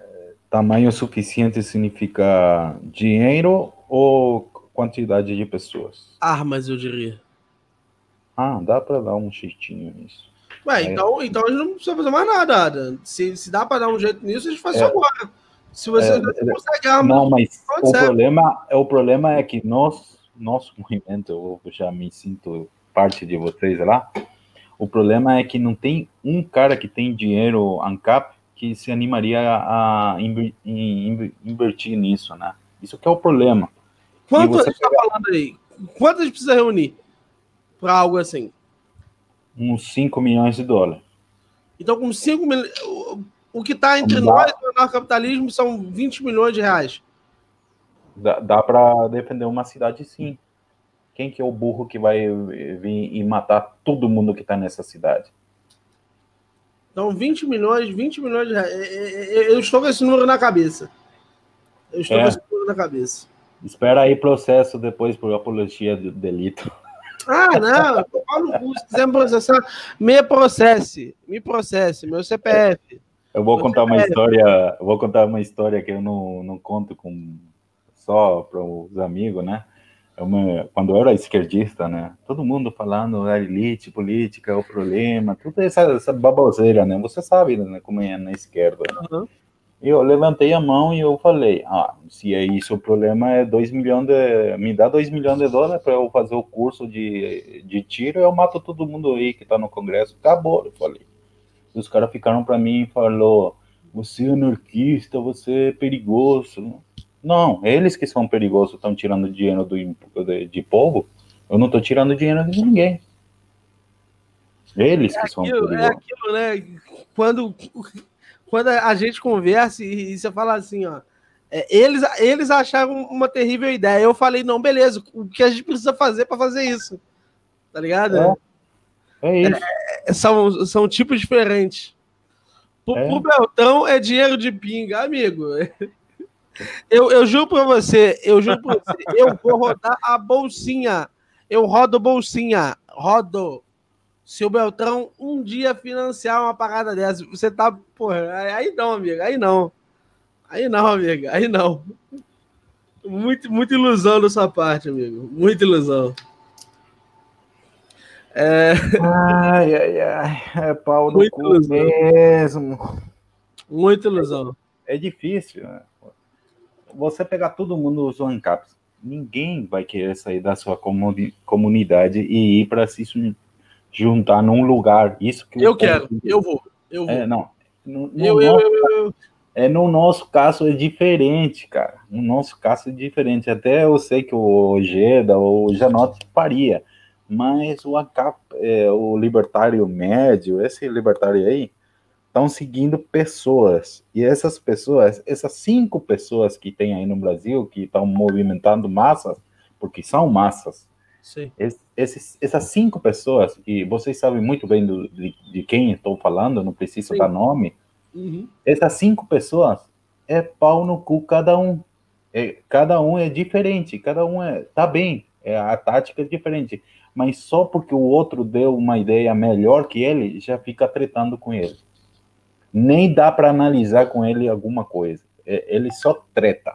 tamanho suficiente significa dinheiro ou quantidade de pessoas? Armas, eu diria. Ah, dá para dar um jeitinho nisso. Ué, é. então, então a gente não precisa fazer mais nada, Adam. Se, se dá para dar um jeito nisso, a gente faz é. agora. Se você é, não consegue arma, não, mas o problema, é, o problema é que nós, nosso movimento, eu já me sinto parte de vocês lá, O problema é que não tem um cara que tem dinheiro ANCAP que se animaria a inver- in- invertir nisso, né? Isso que é o problema. Quanto você tá falando aí? Gente precisa reunir para algo assim? Uns 5 milhões de dólares. Então, com 5 milhões. O, que está entre lá. nós e o anarcapitalismo são 20 milhões de reais. Dá, dá para defender uma cidade sim. Quem que é o burro que vai vir e matar todo mundo que tá nessa cidade? Então, 20 milhões, 20 milhões de reais. É, é, é, Eu estou com esse número na cabeça. Eu estou É. com esse número na cabeça. Espera aí processo depois por apologia do delito. Ah, não. Pau no cu. Se quiser me processar, me processe. Me processe. Meu CPF. Eu vou contar uma é. história, eu vou contar uma história que eu não, não conto com só para os amigos, né? Quando eu era esquerdista, né? Todo mundo falando a elite política é o problema, toda essa, essa baboseira, né? Você sabe né, como é na esquerda. né? Uhum. Eu levantei a mão e eu falei, ah, se é isso o problema é 2 milhões de, me dá 2 milhões de dólares para eu fazer o curso de, de tiro, eu mato todo mundo aí que tá no congresso, acabou, eu falei. E os caras ficaram para mim e falou, você é anarquista, você é perigoso. Não, eles que são perigosos, estão tirando dinheiro do, de, de povo, eu não tô tirando dinheiro de ninguém. Eles que são Aquilo- é perigosos. aquilo, né? Quando, quando a gente conversa e, e você fala assim, ó. é, eles, eles acharam uma terrível ideia. Eu falei, não, beleza, o que a gente precisa fazer para fazer isso? Tá ligado? É. É isso. É, São, são tipos diferentes. Pro, É. pro Beltrão é dinheiro de pinga, amigo. Eu, eu juro pra você, eu juro pra você, eu vou rodar a bolsinha. Eu rodo bolsinha, rodo. Se o Beltrão um dia financiar uma parada dessa, você tá, porra, aí- não, amigo, aí não. Aí não, amigo, aí não. Muito, muita ilusão da sua parte, amigo. Muita ilusão. É, Ai, ai, ai, é pau no Muito cu ilusão. mesmo. muita ilusão. É difícil. né? Você pegar todo mundo usando ANCAPs, ninguém vai querer sair da sua comuni- comunidade e ir para se juntar num lugar. Isso que Eu povo- quero, eu vou, eu vou. É, não. No, no Eu, eu, nosso, eu, eu, é, no nosso caso é diferente, cara. No nosso caso é diferente. Até eu sei que o Ojeda ou o Janotti faria, mas o ANCAP, é, o libertário médio, esse libertário aí, estão seguindo pessoas. E essas pessoas, essas cinco pessoas que tem aí no Brasil, que estão movimentando massas, porque são massas, es- esses, essas cinco pessoas, que vocês sabem muito bem do- de, de quem estou falando, não preciso Sim. dar nome, Uhum. essas cinco pessoas é pau no cu cada um. É, cada um é diferente, cada um é tá bem, é, a tática é diferente, mas só porque o outro deu uma ideia melhor que ele, já fica tretando com ele. Nem dá para analisar com ele alguma coisa. É, ele só treta,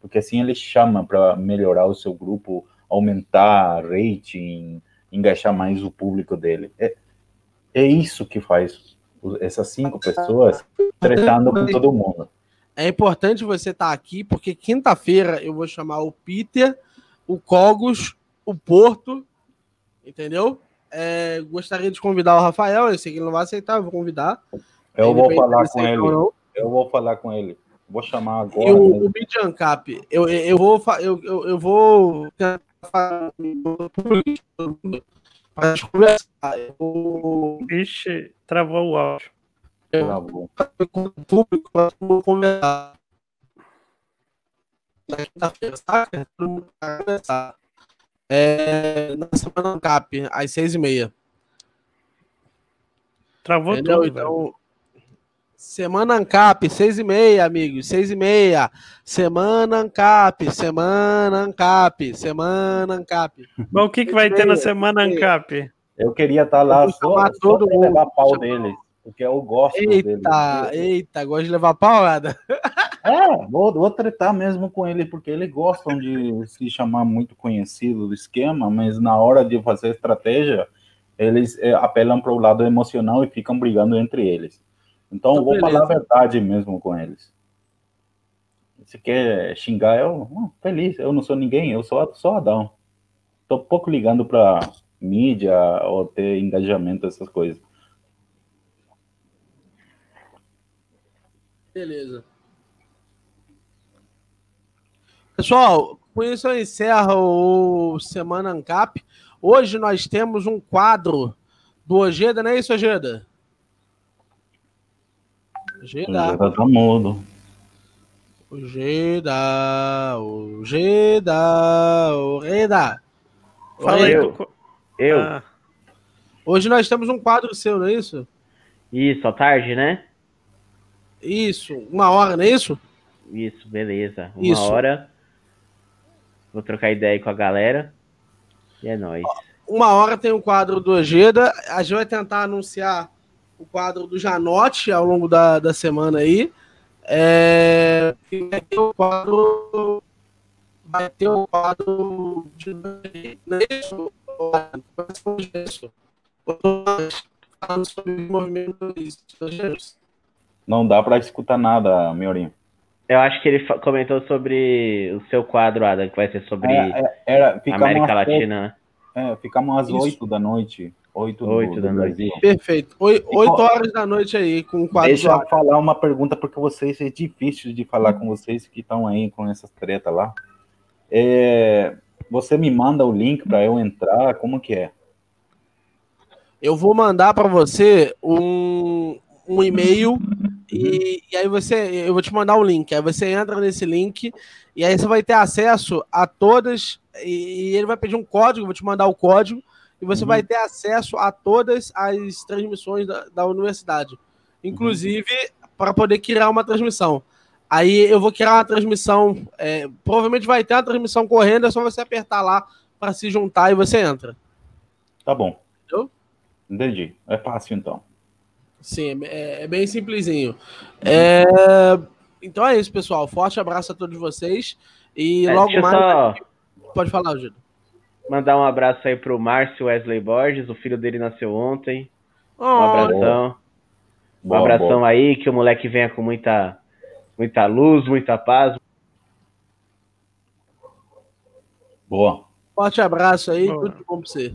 porque assim ele chama para melhorar o seu grupo, aumentar rating, engajar mais o público dele. É, é isso que faz essas cinco pessoas tretando com todo mundo. É importante você estar aqui, porque quinta-feira eu vou chamar o Peter, o Cogos, o Porto, entendeu? É, gostaria de convidar o Rafael, eu sei que ele não vai aceitar, eu vou convidar. Eu vou falar com ele. não. Eu vou falar com ele. Vou chamar agora. E o, mesmo. o Media Ancap, eu, eu, vou, eu, eu, eu vou tentar falar no público para gente conversar. Eu vou Ixi, travou o áudio. Travou. com o público para conversar. Na quinta-feira, saca? Todo mundo vai conversar. É, na semana Ancap, às seis e meia. Travou Entendeu? tudo. Então, semana Ancap, seis e meia, amigos, seis e meia. Semana Ancap, semana Ancap, semana Ancap. Mas o que, que vai ter na semana. Ancap? Eu queria estar lá Eu vou só, chamar só todo pra levar pau deles. Porque eu gosto deles. Eita, eita, gosto de levar paulada. É, vou, vou tretar mesmo com ele, porque eles gostam de se chamar muito conhecido do esquema, mas na hora de fazer estratégia, eles é, apelam para o lado emocional e ficam brigando entre eles. Então, eu vou Então, falar a beleza. verdade mesmo com eles. Se quer xingar, eu hum, feliz, eu não sou ninguém, eu sou só Adão. Tô pouco ligando para mídia ou ter engajamento, essas coisas. Beleza. Pessoal, com isso eu encerro o Semana Ancap. Hoje nós temos um quadro do Ojeda, não é isso, Ojeda? Ojeda. Ojeda tá mudo. Ojeda, Ojeda, Ojeda. Fala aí, Eu. Eu. Ah, Hoje nós temos um quadro seu, não é isso? Isso, à tarde, né? Isso, uma hora, não é isso? Isso, beleza. Uma Isso. hora. Vou trocar ideia aí com a galera. E é nóis. Uma hora tem o quadro do Ojeda. A gente vai tentar anunciar o quadro do Janote ao longo da, da semana aí. É, e vai ter o quadro. Vai ter o quadro de. Não é isso? Isso. Falando sobre o movimento estrangeiros. Não dá para escutar nada, Miorinho. Eu acho que ele comentou sobre o seu quadro, Adam, que vai ser sobre É, é, era, ficamos América Latina, né? É, ficamos às. 8 da noite. 8, do, Oito do da noite. Brasil. Perfeito. Oi- E Oito qual- horas da noite aí com o quadro Deixa do eu falar uma pergunta, porque vocês é difícil de falar com vocês que estão aí com essas tretas lá. É, você me manda o link para eu entrar? Como que é? Eu vou mandar para você um, um e-mail e, e aí você, eu vou te mandar um link. Aí você entra nesse link e aí você vai ter acesso a todas e, e ele vai pedir um código. eu Vou te mandar o código e você Uhum. vai ter acesso a todas as transmissões da, da universidade, inclusive para poder criar uma transmissão. Aí eu vou criar uma transmissão. é, provavelmente vai ter uma transmissão correndo. É só você apertar lá para se juntar e você entra. Tá bom. Entendeu? Entendi. É fácil então. Sim, é, é bem simplesinho. É, então é isso, pessoal. Forte abraço a todos vocês. E É, logo mais. só Pode falar, Gildo. Mandar um abraço aí pro Márcio Wesley Borges, o filho dele nasceu ontem. Um Oh, abração. Um abração boa. aí, que o moleque venha com muita, muita luz, muita paz. Boa. forte abraço aí. Boa. Tudo de bom pra você.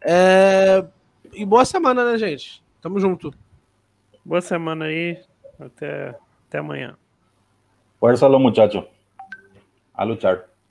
É, E boa semana, né, gente? Tamo junto. boa semana aí. Até, até amanhã. Los muchachos. A luchar.